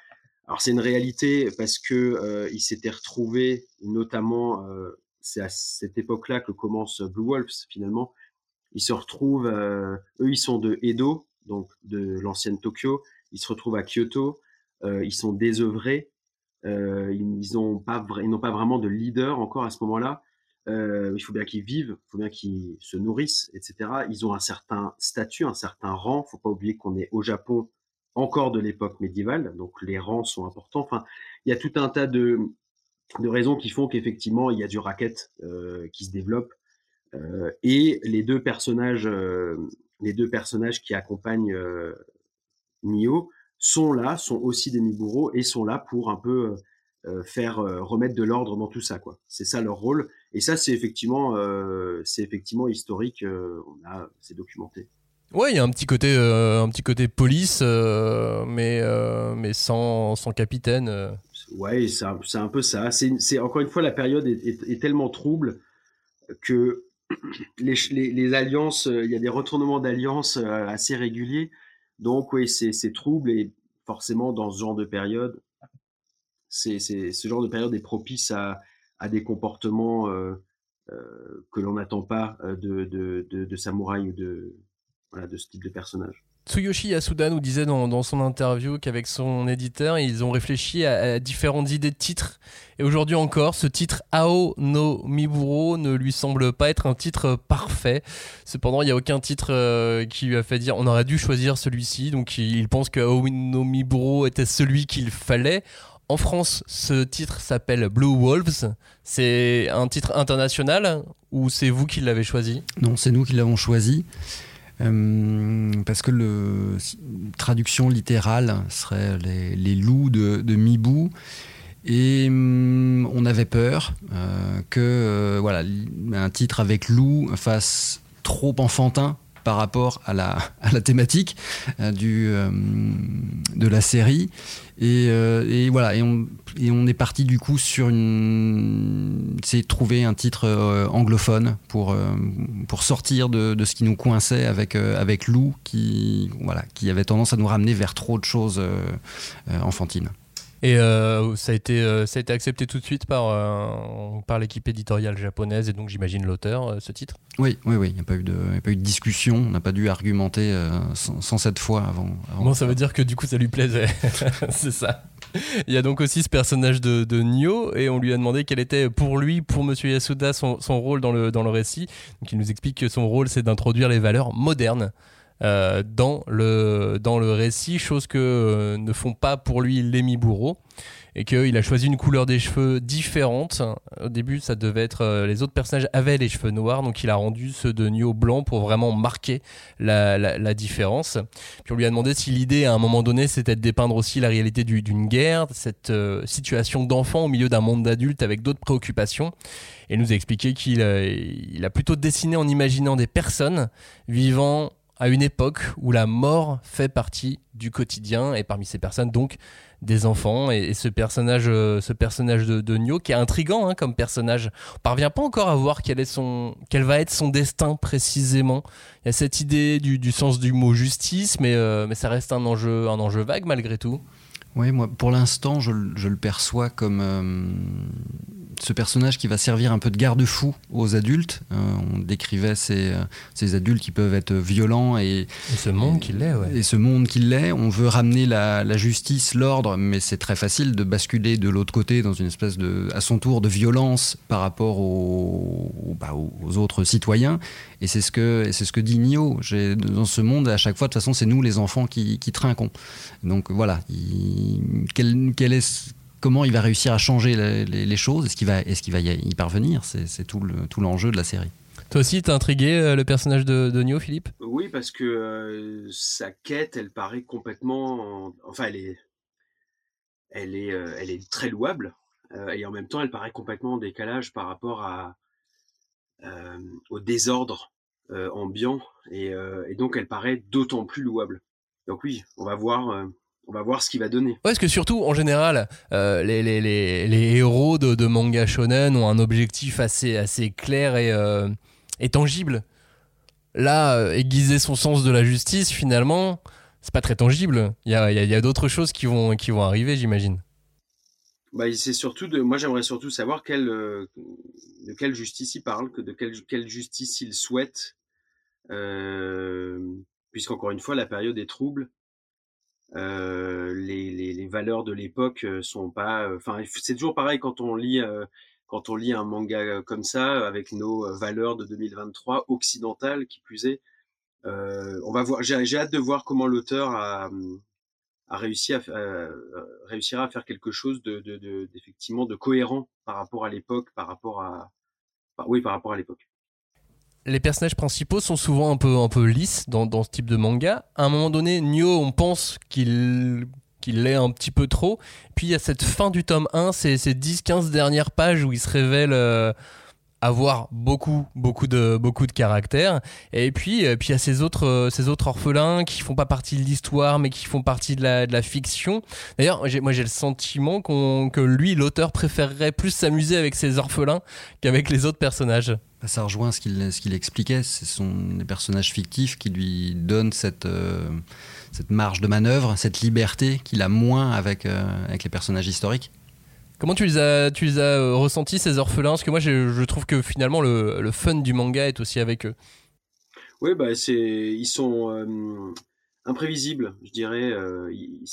Alors c'est une réalité parce que euh, s'étaient retrouvés, notamment, euh, c'est à cette époque-là que commence Blue Wolves finalement. Ils se retrouvent, euh, eux ils sont de Edo, donc de l'ancienne Tokyo. Ils se retrouvent à Kyoto. Ils sont désœuvrés. Ils n'ont pas, ils n'ont pas vraiment de leader encore à ce moment-là. il faut bien qu'ils vivent, il faut bien qu'ils se nourrissent, etc. Ils ont un certain statut, un certain rang. Faut pas oublier qu'on est au Japon encore de l'époque médiévale, donc les rangs sont importants. Enfin, il y a tout un tas de, de raisons qui font qu'effectivement il y a du racket euh, qui se développe euh, et les deux personnages, euh, les deux personnages qui accompagnent Nio sont là, sont aussi des Miburo et sont là pour un peu faire remettre de l'ordre dans tout ça, quoi. C'est ça leur rôle et ça c'est effectivement, c'est effectivement historique. on a, c'est documenté. Ouais, il y a un petit côté, euh, un petit côté police, euh, mais, euh, mais sans, sans capitaine. Ouais, c'est un, un, peu ça. C'est encore une fois la période est, tellement trouble que <clears throat> les, les, les alliances, il y a des retournements d'alliances assez réguliers. Donc oui, c'est trouble et forcément dans ce genre de période, c'est ce genre de période est propice à, à des comportements que l'on n'attend pas de, de, de, de samouraï ou de de ce type de personnage. Tsuyoshi Yasuda nous disait dans, son interview qu'avec son éditeur, ils ont réfléchi à, différentes idées de titres. Et aujourd'hui encore, ce titre Ao no Miburo ne lui semble pas être un titre parfait. Cependant, il n'y a aucun titre euh, qui lui a fait dire on aurait dû choisir celui-ci. Donc il, pense que Ao no Miburo était celui qu'il fallait. En France, ce titre s'appelle Blue Wolves. C'est un titre international ou c'est vous qui l'avez choisi? Non, c'est nous qui l'avons choisi. Euh, parce que le traduction littérale serait les, loups de, Mibou. Et hum, on avait peur euh, que euh, voilà, un titre avec loup fasse trop enfantin par rapport à la, à la thématique euh, du, euh, de la série. Et, euh, et, voilà, et on, et on est parti du coup sur une. C'est trouver un titre anglophone pour, pour sortir de, de, ce qui nous coinçait avec, avec Lou, qui, voilà, qui avait tendance à nous ramener vers trop de choses enfantines. Et euh, ça, a été, euh, ça a été accepté tout de suite par, euh, par l'équipe éditoriale japonaise et donc j'imagine l'auteur, ce titre Oui, oui, oui. Il n'y a, pas eu de, pas eu de discussion. On n'a pas dû argumenter sans, cette fois avant. bon, ça veut dire que du coup ça lui plaisait. <laughs> C'est ça. Il y a donc aussi ce personnage de, de Nyo et on lui a demandé quel était pour lui, pour Monsieur Yasuda, son, son rôle dans le, dans le récit. Donc il nous explique que son rôle c'est d'introduire les valeurs modernes euh, dans, le, dans le récit, chose que euh, ne font pas pour lui les Miburo et qu'il a choisi une couleur des cheveux différente. Au début, ça devait être euh, les autres personnages avaient les cheveux noirs, donc il a rendu ceux de Nio blanc pour vraiment marquer la, différence. Puis on lui a demandé si l'idée à un moment donné c'était de dépeindre aussi la réalité d'une guerre, cette situation d'enfant au milieu d'un monde d'adultes avec d'autres préoccupations. Et il nous a expliqué qu'il il a plutôt dessiné en imaginant des personnes vivant à une époque où la mort fait partie du quotidien et parmi ces personnes donc des enfants et, ce personnage, ce personnage de, de Nio qui est intrigant hein, comme personnage. On parvient pas encore à voir quel est son, quel va être son destin précisément. Il y a cette idée du, du sens du mot justice, mais, mais ça reste un enjeu, un enjeu vague malgré tout. Oui, moi, pour l'instant, je, je, le perçois comme ce personnage qui va servir un peu de garde-fou aux adultes. Euh, on décrivait ces, euh, ces, adultes qui peuvent être violents et, et ce monde qu'il l'est. Ouais. Et ce monde qu'il l'est. On veut ramener la, la justice, l'ordre, mais c'est très facile de basculer de l'autre côté dans une espèce de, à son tour, de violence par rapport aux, bah, aux autres citoyens. Et c'est ce que, c'est ce que dit Nio. Dans ce monde, à chaque fois, de toute façon, c'est nous les enfants qui, qui trinquons. Donc voilà, il, quel, quel est comment il va réussir à changer les, choses? Est-ce qu'il va, est va y parvenir? C'est tout l'enjeu de la série. Toi aussi, t'as intrigué euh, le personnage de, de Neo, Philippe? Oui, parce que euh, sa quête, elle paraît complètement. Enfin, elle est, elle est, euh, elle est très louable. et en même temps, elle paraît complètement en décalage par rapport à, au désordre ambiant. Et, et, donc, elle paraît d'autant plus louable. Donc, oui, on va voir on va voir ce qu'il va donner. Ouais, parce que surtout, en général, euh, les, les, les, les, héros de, de, manga shonen ont un objectif assez, assez clair et, euh, et tangible. Là, euh, aiguiser son sens de la justice, finalement, c'est pas très tangible. Il y a, y a, d'autres choses qui vont, qui vont arriver, j'imagine. Bah, c'est surtout de, moi, j'aimerais surtout savoir quelle, de quelle justice il parle, que de quelle, quelle justice il souhaite, puisqu'encore une fois, la période est trouble euh, les, les, les, valeurs de l'époque euh, sont pas. Euh, enfin, c'est toujours pareil quand on lit quand on lit un manga comme ça avec nos valeurs de 2023 occidentales qui plus est. on va voir. J'ai hâte de voir comment l'auteur a, a réussi à réussira à faire quelque chose de, de, d'effectivement de cohérent par rapport à l'époque, par rapport à, oui, par rapport à l'époque les personnages principaux sont souvent un peu, un peu lisses dans, dans ce type de manga. À un moment donné, Nyo, on pense qu'il qu'il l'est un petit peu trop. Puis il y a cette fin du tome 1, ces, ces 10-15 dernières pages où il se révèle euh, avoir beaucoup beaucoup de beaucoup de caractère et puis euh, puis il y a ces autres euh, ces autres orphelins qui font pas partie de l'histoire mais qui font partie de la, de la fiction. D'ailleurs moi j'ai le sentiment que lui l'auteur préférerait plus s'amuser avec ces orphelins qu'avec les autres personnages. Bah, ça rejoint ce qu'il ce qu'il expliquait. Ce sont des personnages fictifs qui lui donnent cette euh, cette marge de manœuvre cette liberté qu'il a moins avec avec les personnages historiques Comment tu les as, tu les as euh, ressentis ces orphelins? Parce que moi, je, trouve que finalement le, fun du manga est aussi avec eux. Oui, bah c'est, ils sont euh, imprévisibles, je dirais. Euh,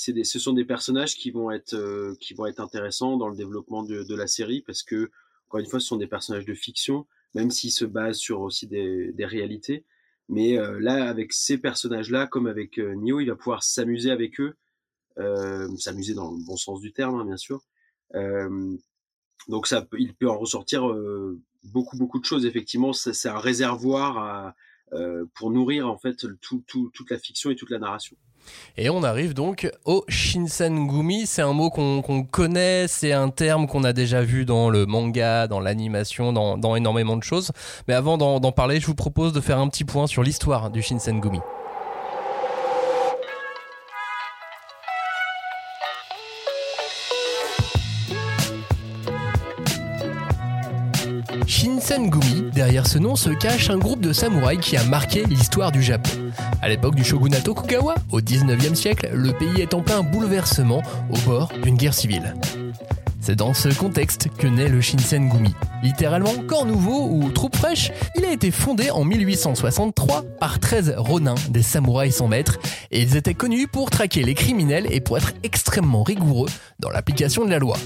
des, ce sont des personnages qui vont être, qui vont être intéressants dans le développement de, la série parce que, encore une fois, ce sont des personnages de fiction, même s'ils se basent sur aussi des, réalités. Mais là, avec ces personnages-là, comme avec Nio, il va pouvoir s'amuser avec eux, s'amuser dans le bon sens du terme, hein, bien sûr donc il peut en ressortir beaucoup beaucoup de choses. Effectivement, c'est un réservoir pour nourrir en fait tout, tout, toute la fiction et toute la narration. Et on arrive donc au Shinsengumi. C'est un mot qu'on connaît, c'est un terme qu'on a déjà vu dans le manga, dans l'animation, dans, énormément de choses. Mais avant d'en parler, je vous propose de faire un petit point sur l'histoire du Shinsengumi. Shinsengumi, derrière ce nom se cache un groupe de samouraïs qui a marqué l'histoire du Japon. À l'époque du shogunat Tokugawa, au 19e siècle, le pays est en plein bouleversement au bord d'une guerre civile. C'est dans ce contexte que naît le Shinsengumi. Littéralement corps nouveau ou troupe fraîche, il a été fondé en 1863 par 13 ronins, des samouraïs sans maître, et ils étaient connus pour traquer les criminels et pour être extrêmement rigoureux dans l'application de la loi.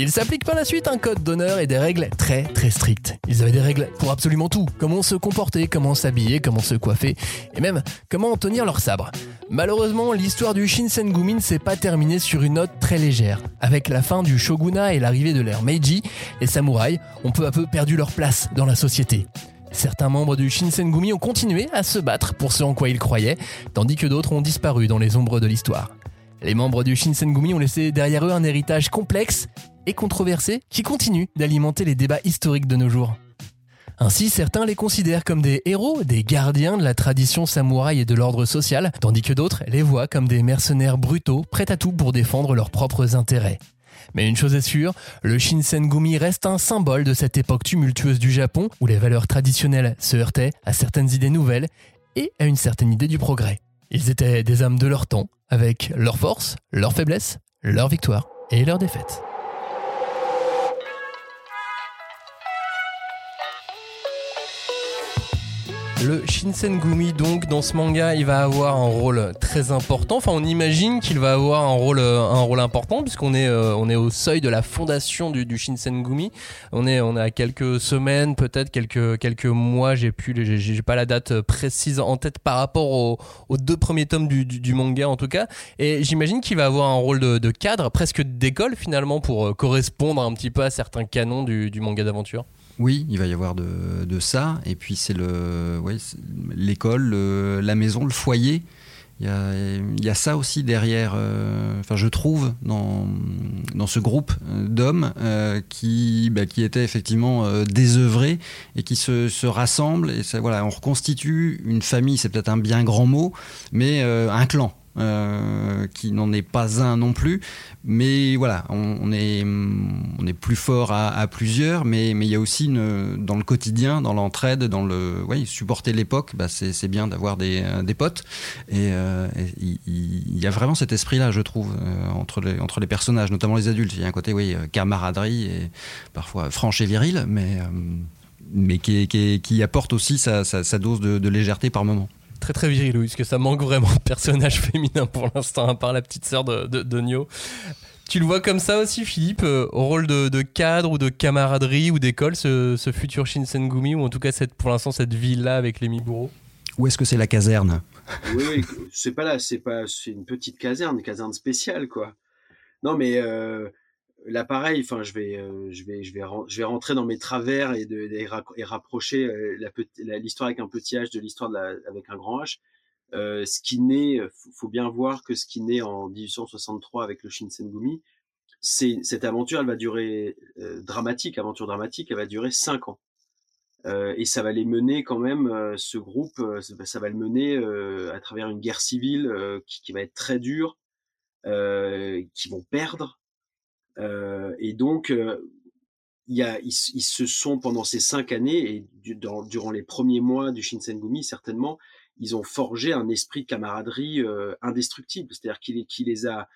Il s'applique par la suite un code d'honneur et des règles très très strictes. Ils avaient des règles pour absolument tout. Comment se comporter, comment s'habiller, comment se coiffer, et même comment tenir leur sabre. Malheureusement, l'histoire du Shinsengumi ne s'est pas terminée sur une note très légère. Avec la fin du shogunat et l'arrivée de l'ère Meiji, les samouraïs ont peu à peu perdu leur place dans la société. Certains membres du Shinsengumi ont continué à se battre pour ce en quoi ils croyaient, tandis que d'autres ont disparu dans les ombres de l'histoire. Les membres du Shinsengumi ont laissé derrière eux un héritage complexe et controversé qui continue d'alimenter les débats historiques de nos jours. Ainsi, certains les considèrent comme des héros, des gardiens de la tradition samouraï et de l'ordre social, tandis que d'autres les voient comme des mercenaires brutaux, prêts à tout pour défendre leurs propres intérêts. Mais une chose est sûre, le Shinsengumi reste un symbole de cette époque tumultueuse du Japon où les valeurs traditionnelles se heurtaient à certaines idées nouvelles et à une certaine idée du progrès. Ils étaient des âmes de leur temps, avec leurs forces, leurs faiblesses, leurs victoires et leurs défaites. Le Shinsengumi, donc, dans ce manga, il va avoir un rôle très important. Enfin, on imagine qu'il va avoir un rôle, euh, un rôle important, puisqu'on est, euh, on est au seuil de la fondation du, Shinsengumi. On est, on est à quelques semaines, peut-être quelques, quelques mois. J'ai plus, j'ai pas la date précise en tête par rapport aux, deux premiers tomes du, manga, en tout cas. Et j'imagine qu'il va avoir un rôle de, cadre, presque d'école, finalement, pour euh, correspondre un petit peu à certains canons du manga d'aventure. Oui, il va y avoir de, ça. Et puis c'est le, l'école, la maison, le foyer. Il y, a, ça aussi derrière, euh, enfin je trouve, dans, ce groupe d'hommes euh, qui, bah, qui étaient effectivement euh, désœuvrés et qui se, se rassemblent. Et ça, voilà, on reconstitue une famille, c'est peut-être un bien grand mot, mais un clan. Euh, qui n'en est pas un non plus. Mais voilà, on, est, plus fort à, plusieurs, mais, il y a aussi dans le quotidien, dans l'entraide, dans le supporter l'époque, bah c'est bien d'avoir des, des, potes. Et euh, il y, a vraiment cet esprit-là, je trouve, euh, entre, les, personnages, notamment les adultes. Il y a un côté, camaraderie et parfois franche et viril, mais, qui, apporte aussi sa, dose de légèreté par moment très très viril, parce que ça manque vraiment de personnage <laughs> féminin pour l'instant, à part la petite sœur de, de, Nyo. Tu le vois comme ça aussi, Philippe, euh, au rôle de, cadre ou de camaraderie ou d'école, ce, ce, futur Shinsengumi, ou en tout cas cette, pour l'instant cette ville-là avec les Miburo? Ou est-ce que c'est la caserne? Oui, oui c'est pas là, c'est pas, c'est une petite caserne, une caserne spéciale, quoi. Non, mais euh, là pareil enfin je vais euh, je vais je vais je vais rentrer dans mes travers et de, et, rapprocher euh, l'histoire avec un petit h de l'histoire avec un grand H. Euh, ce qui naît faut bien voir que ce qui naît en 1863 avec le Shinsengumi c'est cette aventure elle va durer dramatique aventure dramatique elle va durer cinq ans. Et ça va les mener quand même ce groupe ça va le mener à travers une guerre civile qui, qui, va être très dure qui vont perdre euh, et donc, euh, y a, ils, se sont pendant ces cinq années et durant les premiers mois du Shinsengumi certainement, ils ont forgé un esprit de camaraderie euh, indestructible, c'est-à-dire qui les a,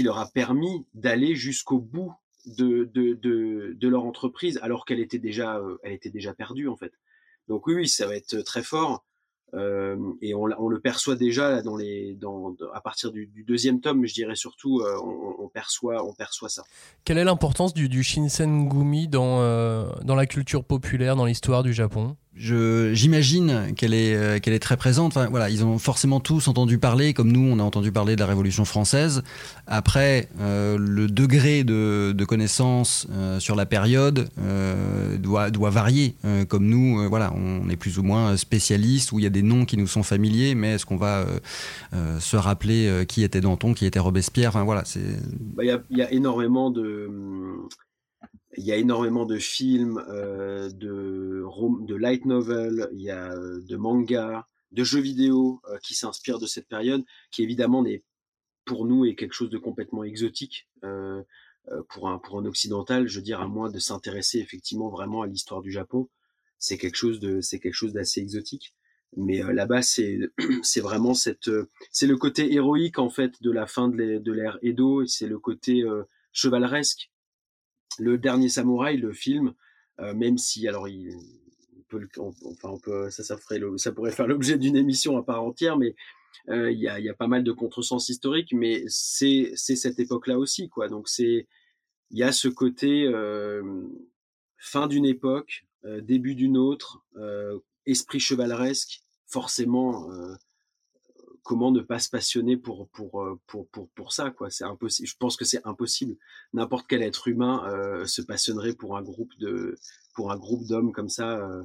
leur a permis d'aller jusqu'au bout de, de, de, de, leur entreprise alors qu'elle était déjà, elle était déjà perdue en fait. Donc oui, oui, ça va être très fort. Euh, et on, le perçoit déjà dans les, à partir du, deuxième tome, je dirais surtout, euh, on, perçoit, on perçoit ça. Quelle est l'importance du, du Shinsengumi dans, euh, dans la culture populaire, dans l'histoire du Japon? J'imagine qu'elle est, euh, qu'elle est très présente. Enfin, voilà, ils ont forcément tous entendu parler, comme nous, on a entendu parler de la Révolution française. Après, euh, le degré de, de connaissance euh, sur la période doit, doit varier. comme nous, voilà, on est plus ou moins spécialistes, où il y a des noms qui nous sont familiers, mais est-ce qu'on va se rappeler qui était Danton, qui était Robespierre? Enfin, voilà, c'est. Bah, il y, y, a énormément de il y a énormément de films, euh, de, de light novel, il y a euh, de mangas, de jeux vidéo euh, qui s'inspirent de cette période, qui évidemment n'est pour nous est quelque chose de complètement exotique euh, euh, pour un pour un occidental. Je veux dire, à moins de s'intéresser effectivement vraiment à l'histoire du Japon, c'est quelque chose de c'est quelque chose d'assez exotique. Mais là-bas, c'est <clears throat> c'est vraiment cette c'est le côté héroïque en fait de la fin de l'ère Edo, c'est le côté chevaleresque le dernier samouraï, le film, euh, même si alors il, peut, enfin on peut, ça, ça ferait, ça pourrait faire <laughs> l'objet d'une émission à part entière, mais euh, il y, a, y, a, pas mal de contresens historiques, mais c'est c'est cette époque-là aussi, quoi. Donc c'est il y a ce côté euh, fin d'une époque, début d'une autre, esprit chevaleresque, forcément comment ne pas se passionner pour pour euh, pour pour, pour ça quoi. C'est impossible je pense que c'est impossible. N'importe quel être humain euh, se passionnerait pour un groupe de pour un groupe d'hommes comme ça euh,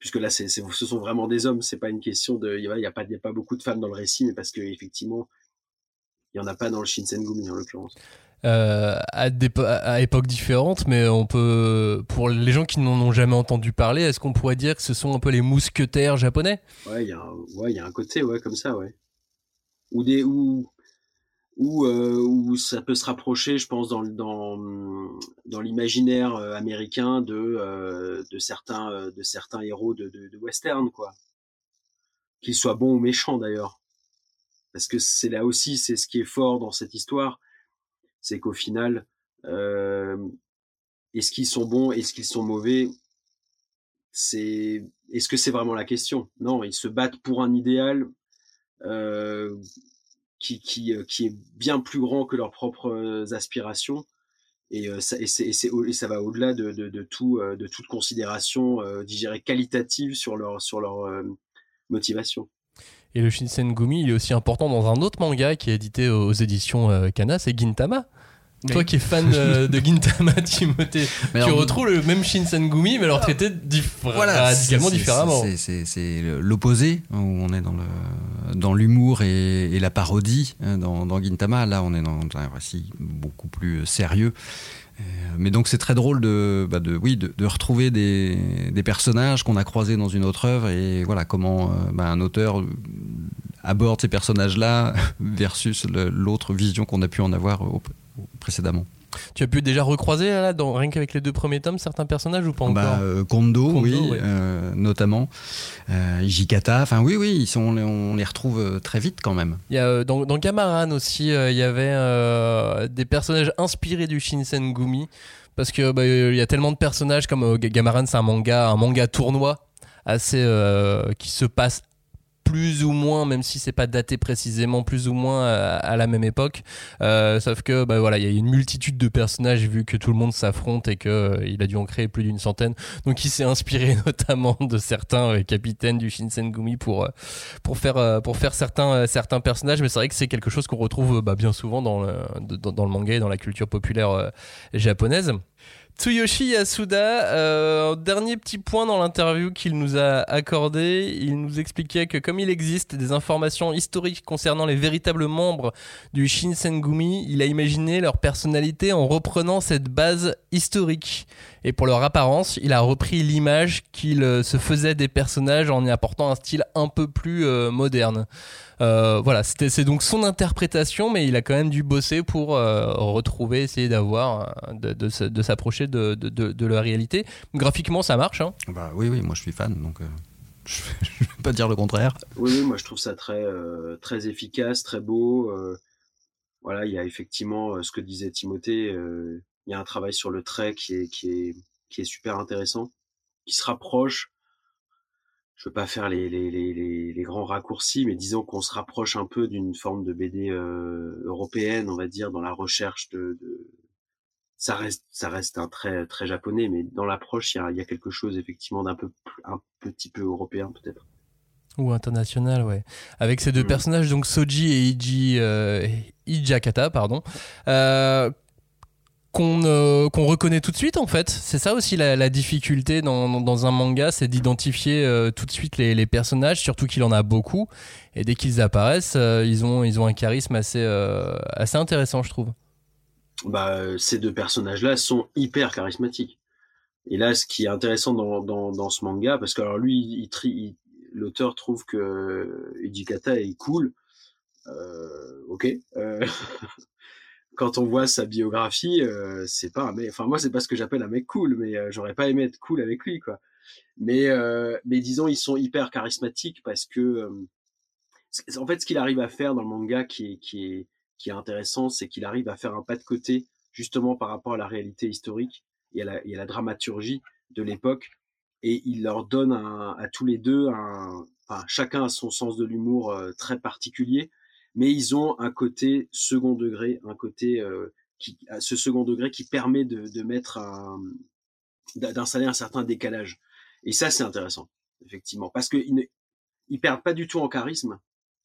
puisque là c'est ce sont vraiment des hommes. C'est pas une question de il y a, pas il y a pas beaucoup de femmes dans le récit mais parce que effectivement il y en a pas dans le Shinsengumi en l'occurrence. Euh, à, des, à époques différentes, mais on peut, pour les gens qui n'en ont jamais entendu parler, est-ce qu'on pourrait dire que ce sont un peu les mousquetaires japonais? Ouais, il y, a un, ouais, y a un côté ouais, comme ça, ouais. Ou des, ou, ou, euh, où ça peut se rapprocher, je pense, dans, dans, dans l'imaginaire euh, américain de, euh, de, certains, de certains héros de, de, western, quoi. Qu'ils soient bons ou méchants, d'ailleurs. Parce que c'est là aussi, c'est ce qui est fort dans cette histoire, c'est qu'au final, est-ce qu'ils sont bons, est-ce qu'ils sont mauvais? C'est, est-ce que c'est vraiment la question? Non, ils se battent pour un idéal euh, qui, qui, euh, qui est bien plus grand que leurs propres aspirations. Et, euh, ça, et, et, et ça va au-delà de, de, tout, de toute considération, dirais, qualitative sur leur, sur leur motivation. Et le Shinsengumi, il est aussi important dans un autre manga qui est édité aux éditions Kana, c'est Gintama. Toi qui es fan euh, de Gintama, <laughs> Timothée, tu alors, retrouves le même Shinsengumi, mais alors traité dif voilà, radicalement c'est, différemment. C'est, l'opposé, où on est dans, le, dans l'humour et, et, la parodie hein, dans, dans, Gintama. Là, on est dans un récit beaucoup plus sérieux. Mais donc c'est très drôle de, bah de, oui, de, de retrouver des, des, personnages qu'on a croisés dans une autre œuvre et voilà comment bah, un auteur aborde ces personnages-là <laughs> versus l'autre vision qu'on a pu en avoir au, précédemment. Tu as pu déjà recroiser là, dans, rien qu'avec les deux premiers tomes certains personnages ou pas encore bah, euh, Kondo, Kondo, oui, ouais. euh, notamment. Euh, Jikata, enfin oui, oui, ils sont, on les retrouve très vite quand même. Il y a, dans, dans Gamaran aussi, il y avait des personnages inspirés du Shinsengumi. Parce que bah, il y a tellement de personnages comme Gamaran, c'est un manga, un manga tournoi assez qui se passe plus ou moins, même si c'est pas daté précisément, plus ou moins à, à la même époque. Euh, sauf que bah voilà, il y a une multitude de personnages vu que tout le monde s'affronte et que euh, il a dû en créer plus d'une centaine. Donc il s'est inspiré <laughs> notamment de certains euh, capitaines du Shinsengumi pour pour faire pour faire certains certains personnages. Mais c'est vrai que c'est quelque chose qu'on retrouve bah, bien souvent dans le dans, dans, le manga et dans la culture populaire japonaise. Tsuyoshi Yasuda, euh, dernier petit point dans l'interview qu'il nous a accordé, il nous expliquait que comme il existe des informations historiques concernant les véritables membres du Shinsengumi, il a imaginé leur personnalité en reprenant cette base historique. Et pour leur apparence, il a repris l'image qu'il euh, se faisait des personnages en y apportant un style un peu plus euh, moderne. Euh, voilà, c'est donc son interprétation, mais il a quand même dû bosser pour euh, retrouver, essayer d'avoir, de, de, de s'approcher de, de, la réalité. Graphiquement, ça marche. Hein bah oui, oui, moi je suis fan, donc <laughs> je ne vais pas dire le contraire. Oui, oui, moi je trouve ça très, très efficace, très beau. voilà, il y a effectivement ce que disait Timothée. Il y a un travail sur le trait qui est, qui est, qui est super intéressant, qui se rapproche je veux pas faire les, les, les, les, grands raccourcis, mais disons qu'on se rapproche un peu d'une forme de BD euh, européenne, on va dire, dans la recherche de, de, ça reste ça reste un très très japonais, mais dans l'approche il y a, y a, quelque chose effectivement d'un peu un petit peu européen peut-être. Ou international, ouais. Avec ces deux mmh. personnages, donc Soji et Iji, euh, Ijakata, pardon, euh, qu'on euh, qu'on reconnaît tout de suite en fait. C'est ça aussi la, la difficulté dans, dans, un manga, c'est d'identifier euh, tout de suite les, les personnages, surtout qu'il en a beaucoup. Et dès qu'ils apparaissent, euh, ils, ont, ils ont un charisme assez, euh, assez intéressant, je trouve. Bah, ces deux personnages-là sont hyper charismatiques. Et là, ce qui est intéressant dans, dans, dans ce manga, parce que alors lui, il, il, l'auteur trouve que Ijikata est cool. ok. <laughs> quand on voit sa biographie, euh, c'est pas mec. Enfin, moi, c'est pas ce que j'appelle un mec cool, mais euh, j'aurais pas aimé être cool avec lui, quoi. Mais, euh, mais disons, ils sont hyper charismatiques parce que, euh, en fait, ce qu'il arrive à faire dans le manga qui est, qui est, qui est intéressant, c'est qu'il arrive à faire un pas de côté, justement, par rapport à la réalité historique et à la, et à la dramaturgie de l'époque. Et il leur donne un, à tous les deux un, enfin, chacun a son sens de l'humour euh, très particulier mais ils ont un côté second degré, un côté euh, qui, ce second degré qui permet de, de mettre d'installer un certain décalage. Et ça, c'est intéressant, effectivement, parce qu'ils ne, ils perdent pas du tout en charisme.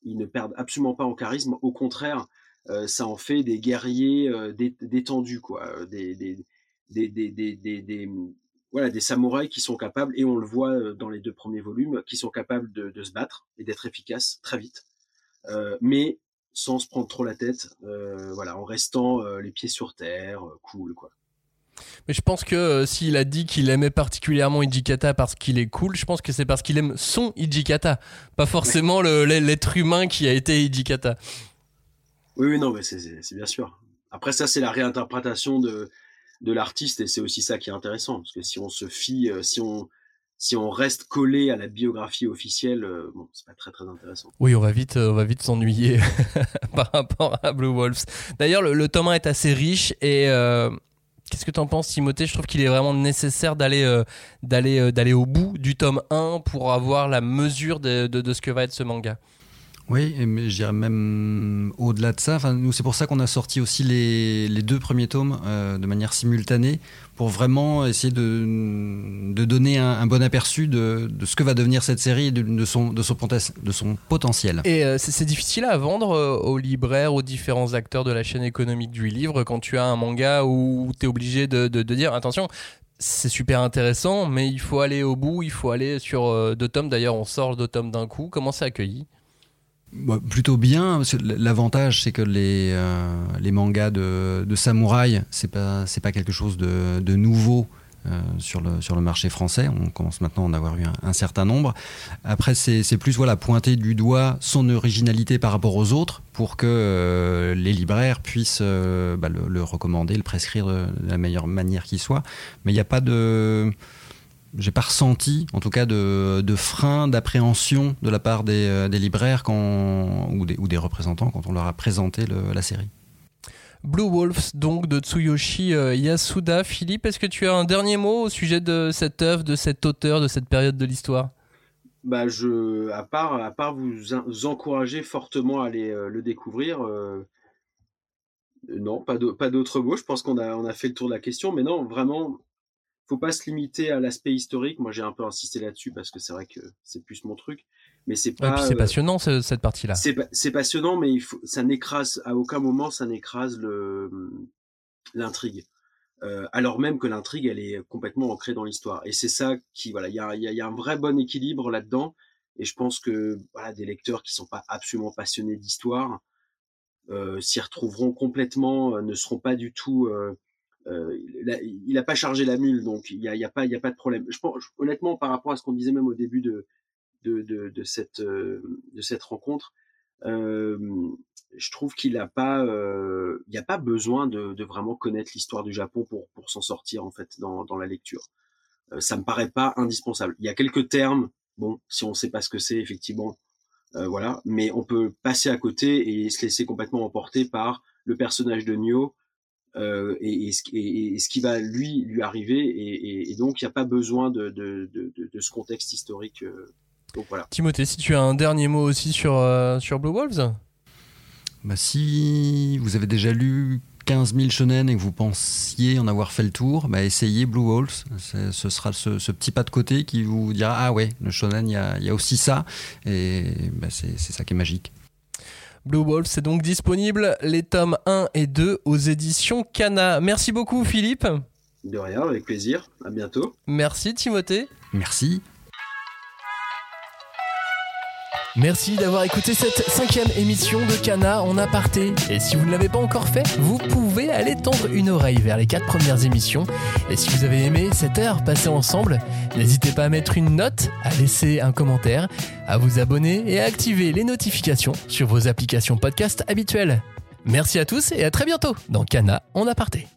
Ils ne perdent absolument pas en charisme. Au contraire, euh, ça en fait des guerriers euh, détendus, quoi, des, des, des, des, des, voilà, des samouraïs qui sont capables, et on le voit dans les deux premiers volumes, qui sont capables de, de se battre et d'être efficaces très vite. Euh, mais sans se prendre trop la tête, voilà, en restant les pieds sur terre, cool quoi. Mais je pense que s'il a dit qu'il aimait particulièrement Ijikata parce qu'il est cool, je pense que c'est parce qu'il aime son Ijikata, pas forcément l'être humain qui a été Ijikata. Oui, oui, non, mais c'est bien sûr. Après, ça, c'est la réinterprétation de, de l'artiste et c'est aussi ça qui est intéressant. Parce que si on se fie, euh, si on, si on reste collé à la biographie officielle, euh, bon, c'est pas très très intéressant. Oui, on va vite, on va vite s'ennuyer <laughs> par rapport à Blue Wolves. D'ailleurs, le, tome 1 est assez riche et euh, qu'est-ce que tu en penses, Timothée? Je trouve qu'il est vraiment nécessaire d'aller d'aller d'aller au bout du tome 1 pour avoir la mesure de, de ce que va être ce manga. Oui, mais je dirais même au-delà de ça. Enfin, nous, c'est pour ça qu'on a sorti aussi les, deux premiers tomes euh, de manière simultanée, pour vraiment essayer de, donner un, bon aperçu de, ce que va devenir cette série et de, son, de, son, de son potentiel. Et euh, c'est difficile à vendre euh, aux libraires, aux différents acteurs de la chaîne économique du livre, quand tu as un manga où tu es obligé de, de, dire attention, c'est super intéressant, mais il faut aller au bout, il faut aller sur deux tomes. D'ailleurs, on sort deux tomes d'un coup. Comment c'est accueilli? Bah, plutôt bien. L'avantage, c'est que les, euh, les mangas de, de samouraï, c'est pas pas quelque chose de, de nouveau. Euh, sur, le, sur le marché français. On commence maintenant à en avoir eu un, certain nombre. Après, c'est plus voilà, pointer du doigt son originalité par rapport aux autres pour que euh, les libraires puissent bah, le, le, recommander, le prescrire de la meilleure manière qui soit. Mais il n'y a pas de j'ai pas ressenti, en tout cas, de, de frein, d'appréhension de la part des, euh, des libraires quand, ou, des, ou, des, représentants quand on leur a présenté la série. Blue Wolves, donc de Tsuyoshi euh, Yasuda. Philippe, est-ce que tu as un dernier mot au sujet de cette œuvre, de cet auteur, de cette période de l'histoire? Bah je, à part, à part vous, encourager fortement à aller euh, le découvrir, non, pas d'autres mots. Je pense qu'on a, on a fait le tour de la question, mais non, vraiment, faut pas se limiter à l'aspect historique. Moi, j'ai un peu insisté là-dessus parce que c'est vrai que c'est plus mon truc. Mais c'est pas. c'est euh, passionnant cette partie-là. C'est passionnant, mais il faut, ça n'écrase à aucun moment, ça n'écrase le l'intrigue. Euh, alors même que l'intrigue, elle est complètement ancrée dans l'histoire. Et c'est ça qui, voilà, il y a, y a, un vrai bon équilibre là-dedans. Et je pense que voilà, des lecteurs qui sont pas absolument passionnés d'histoire euh, s'y retrouveront complètement, euh, ne seront pas du tout euh, il n'a pas chargé la mule, donc il n'y a, y a, pas, a pas de problème. Je pense, honnêtement, par rapport à ce qu'on disait même au début de, de, cette, euh, de cette rencontre, euh, je trouve qu'il n'y a pas besoin de, vraiment connaître l'histoire du Japon pour, s'en sortir en fait dans, la lecture. Ça me paraît pas indispensable. Il y a quelques termes, bon, si on ne sait pas ce que c'est, effectivement, voilà, mais on peut passer à côté et se laisser complètement emporter par le personnage de Nio, euh, et, ce, qui va lui lui arriver et, donc il n'y a pas besoin de, de, ce contexte historique. Euh, donc voilà. Timothée, si tu as un dernier mot aussi sur, euh, sur Blue Wolves? Bah, Si vous avez déjà lu 15 000 shonen et que vous pensiez en avoir fait le tour, bah, essayez Blue Wolves. Ce sera ce, petit pas de côté qui vous dira Ah ouais, le shonen, il y y a, aussi ça. Et bah, c'est ça qui est magique. Blue Wolf, c'est donc disponible les tomes 1 et 2 aux éditions Cana. Merci beaucoup Philippe. De rien, avec plaisir. À bientôt. Merci Timothée. Merci. Merci d'avoir écouté cette cinquième émission de Cana en aparté. Et si vous ne l'avez pas encore fait, vous pouvez aller tendre une oreille vers les quatre premières émissions. Et si vous avez aimé cette heure passée ensemble, n'hésitez pas à mettre une note, à laisser un commentaire, à vous abonner et à activer les notifications sur vos applications podcast habituelles. Merci à tous et à très bientôt dans Cana en aparté.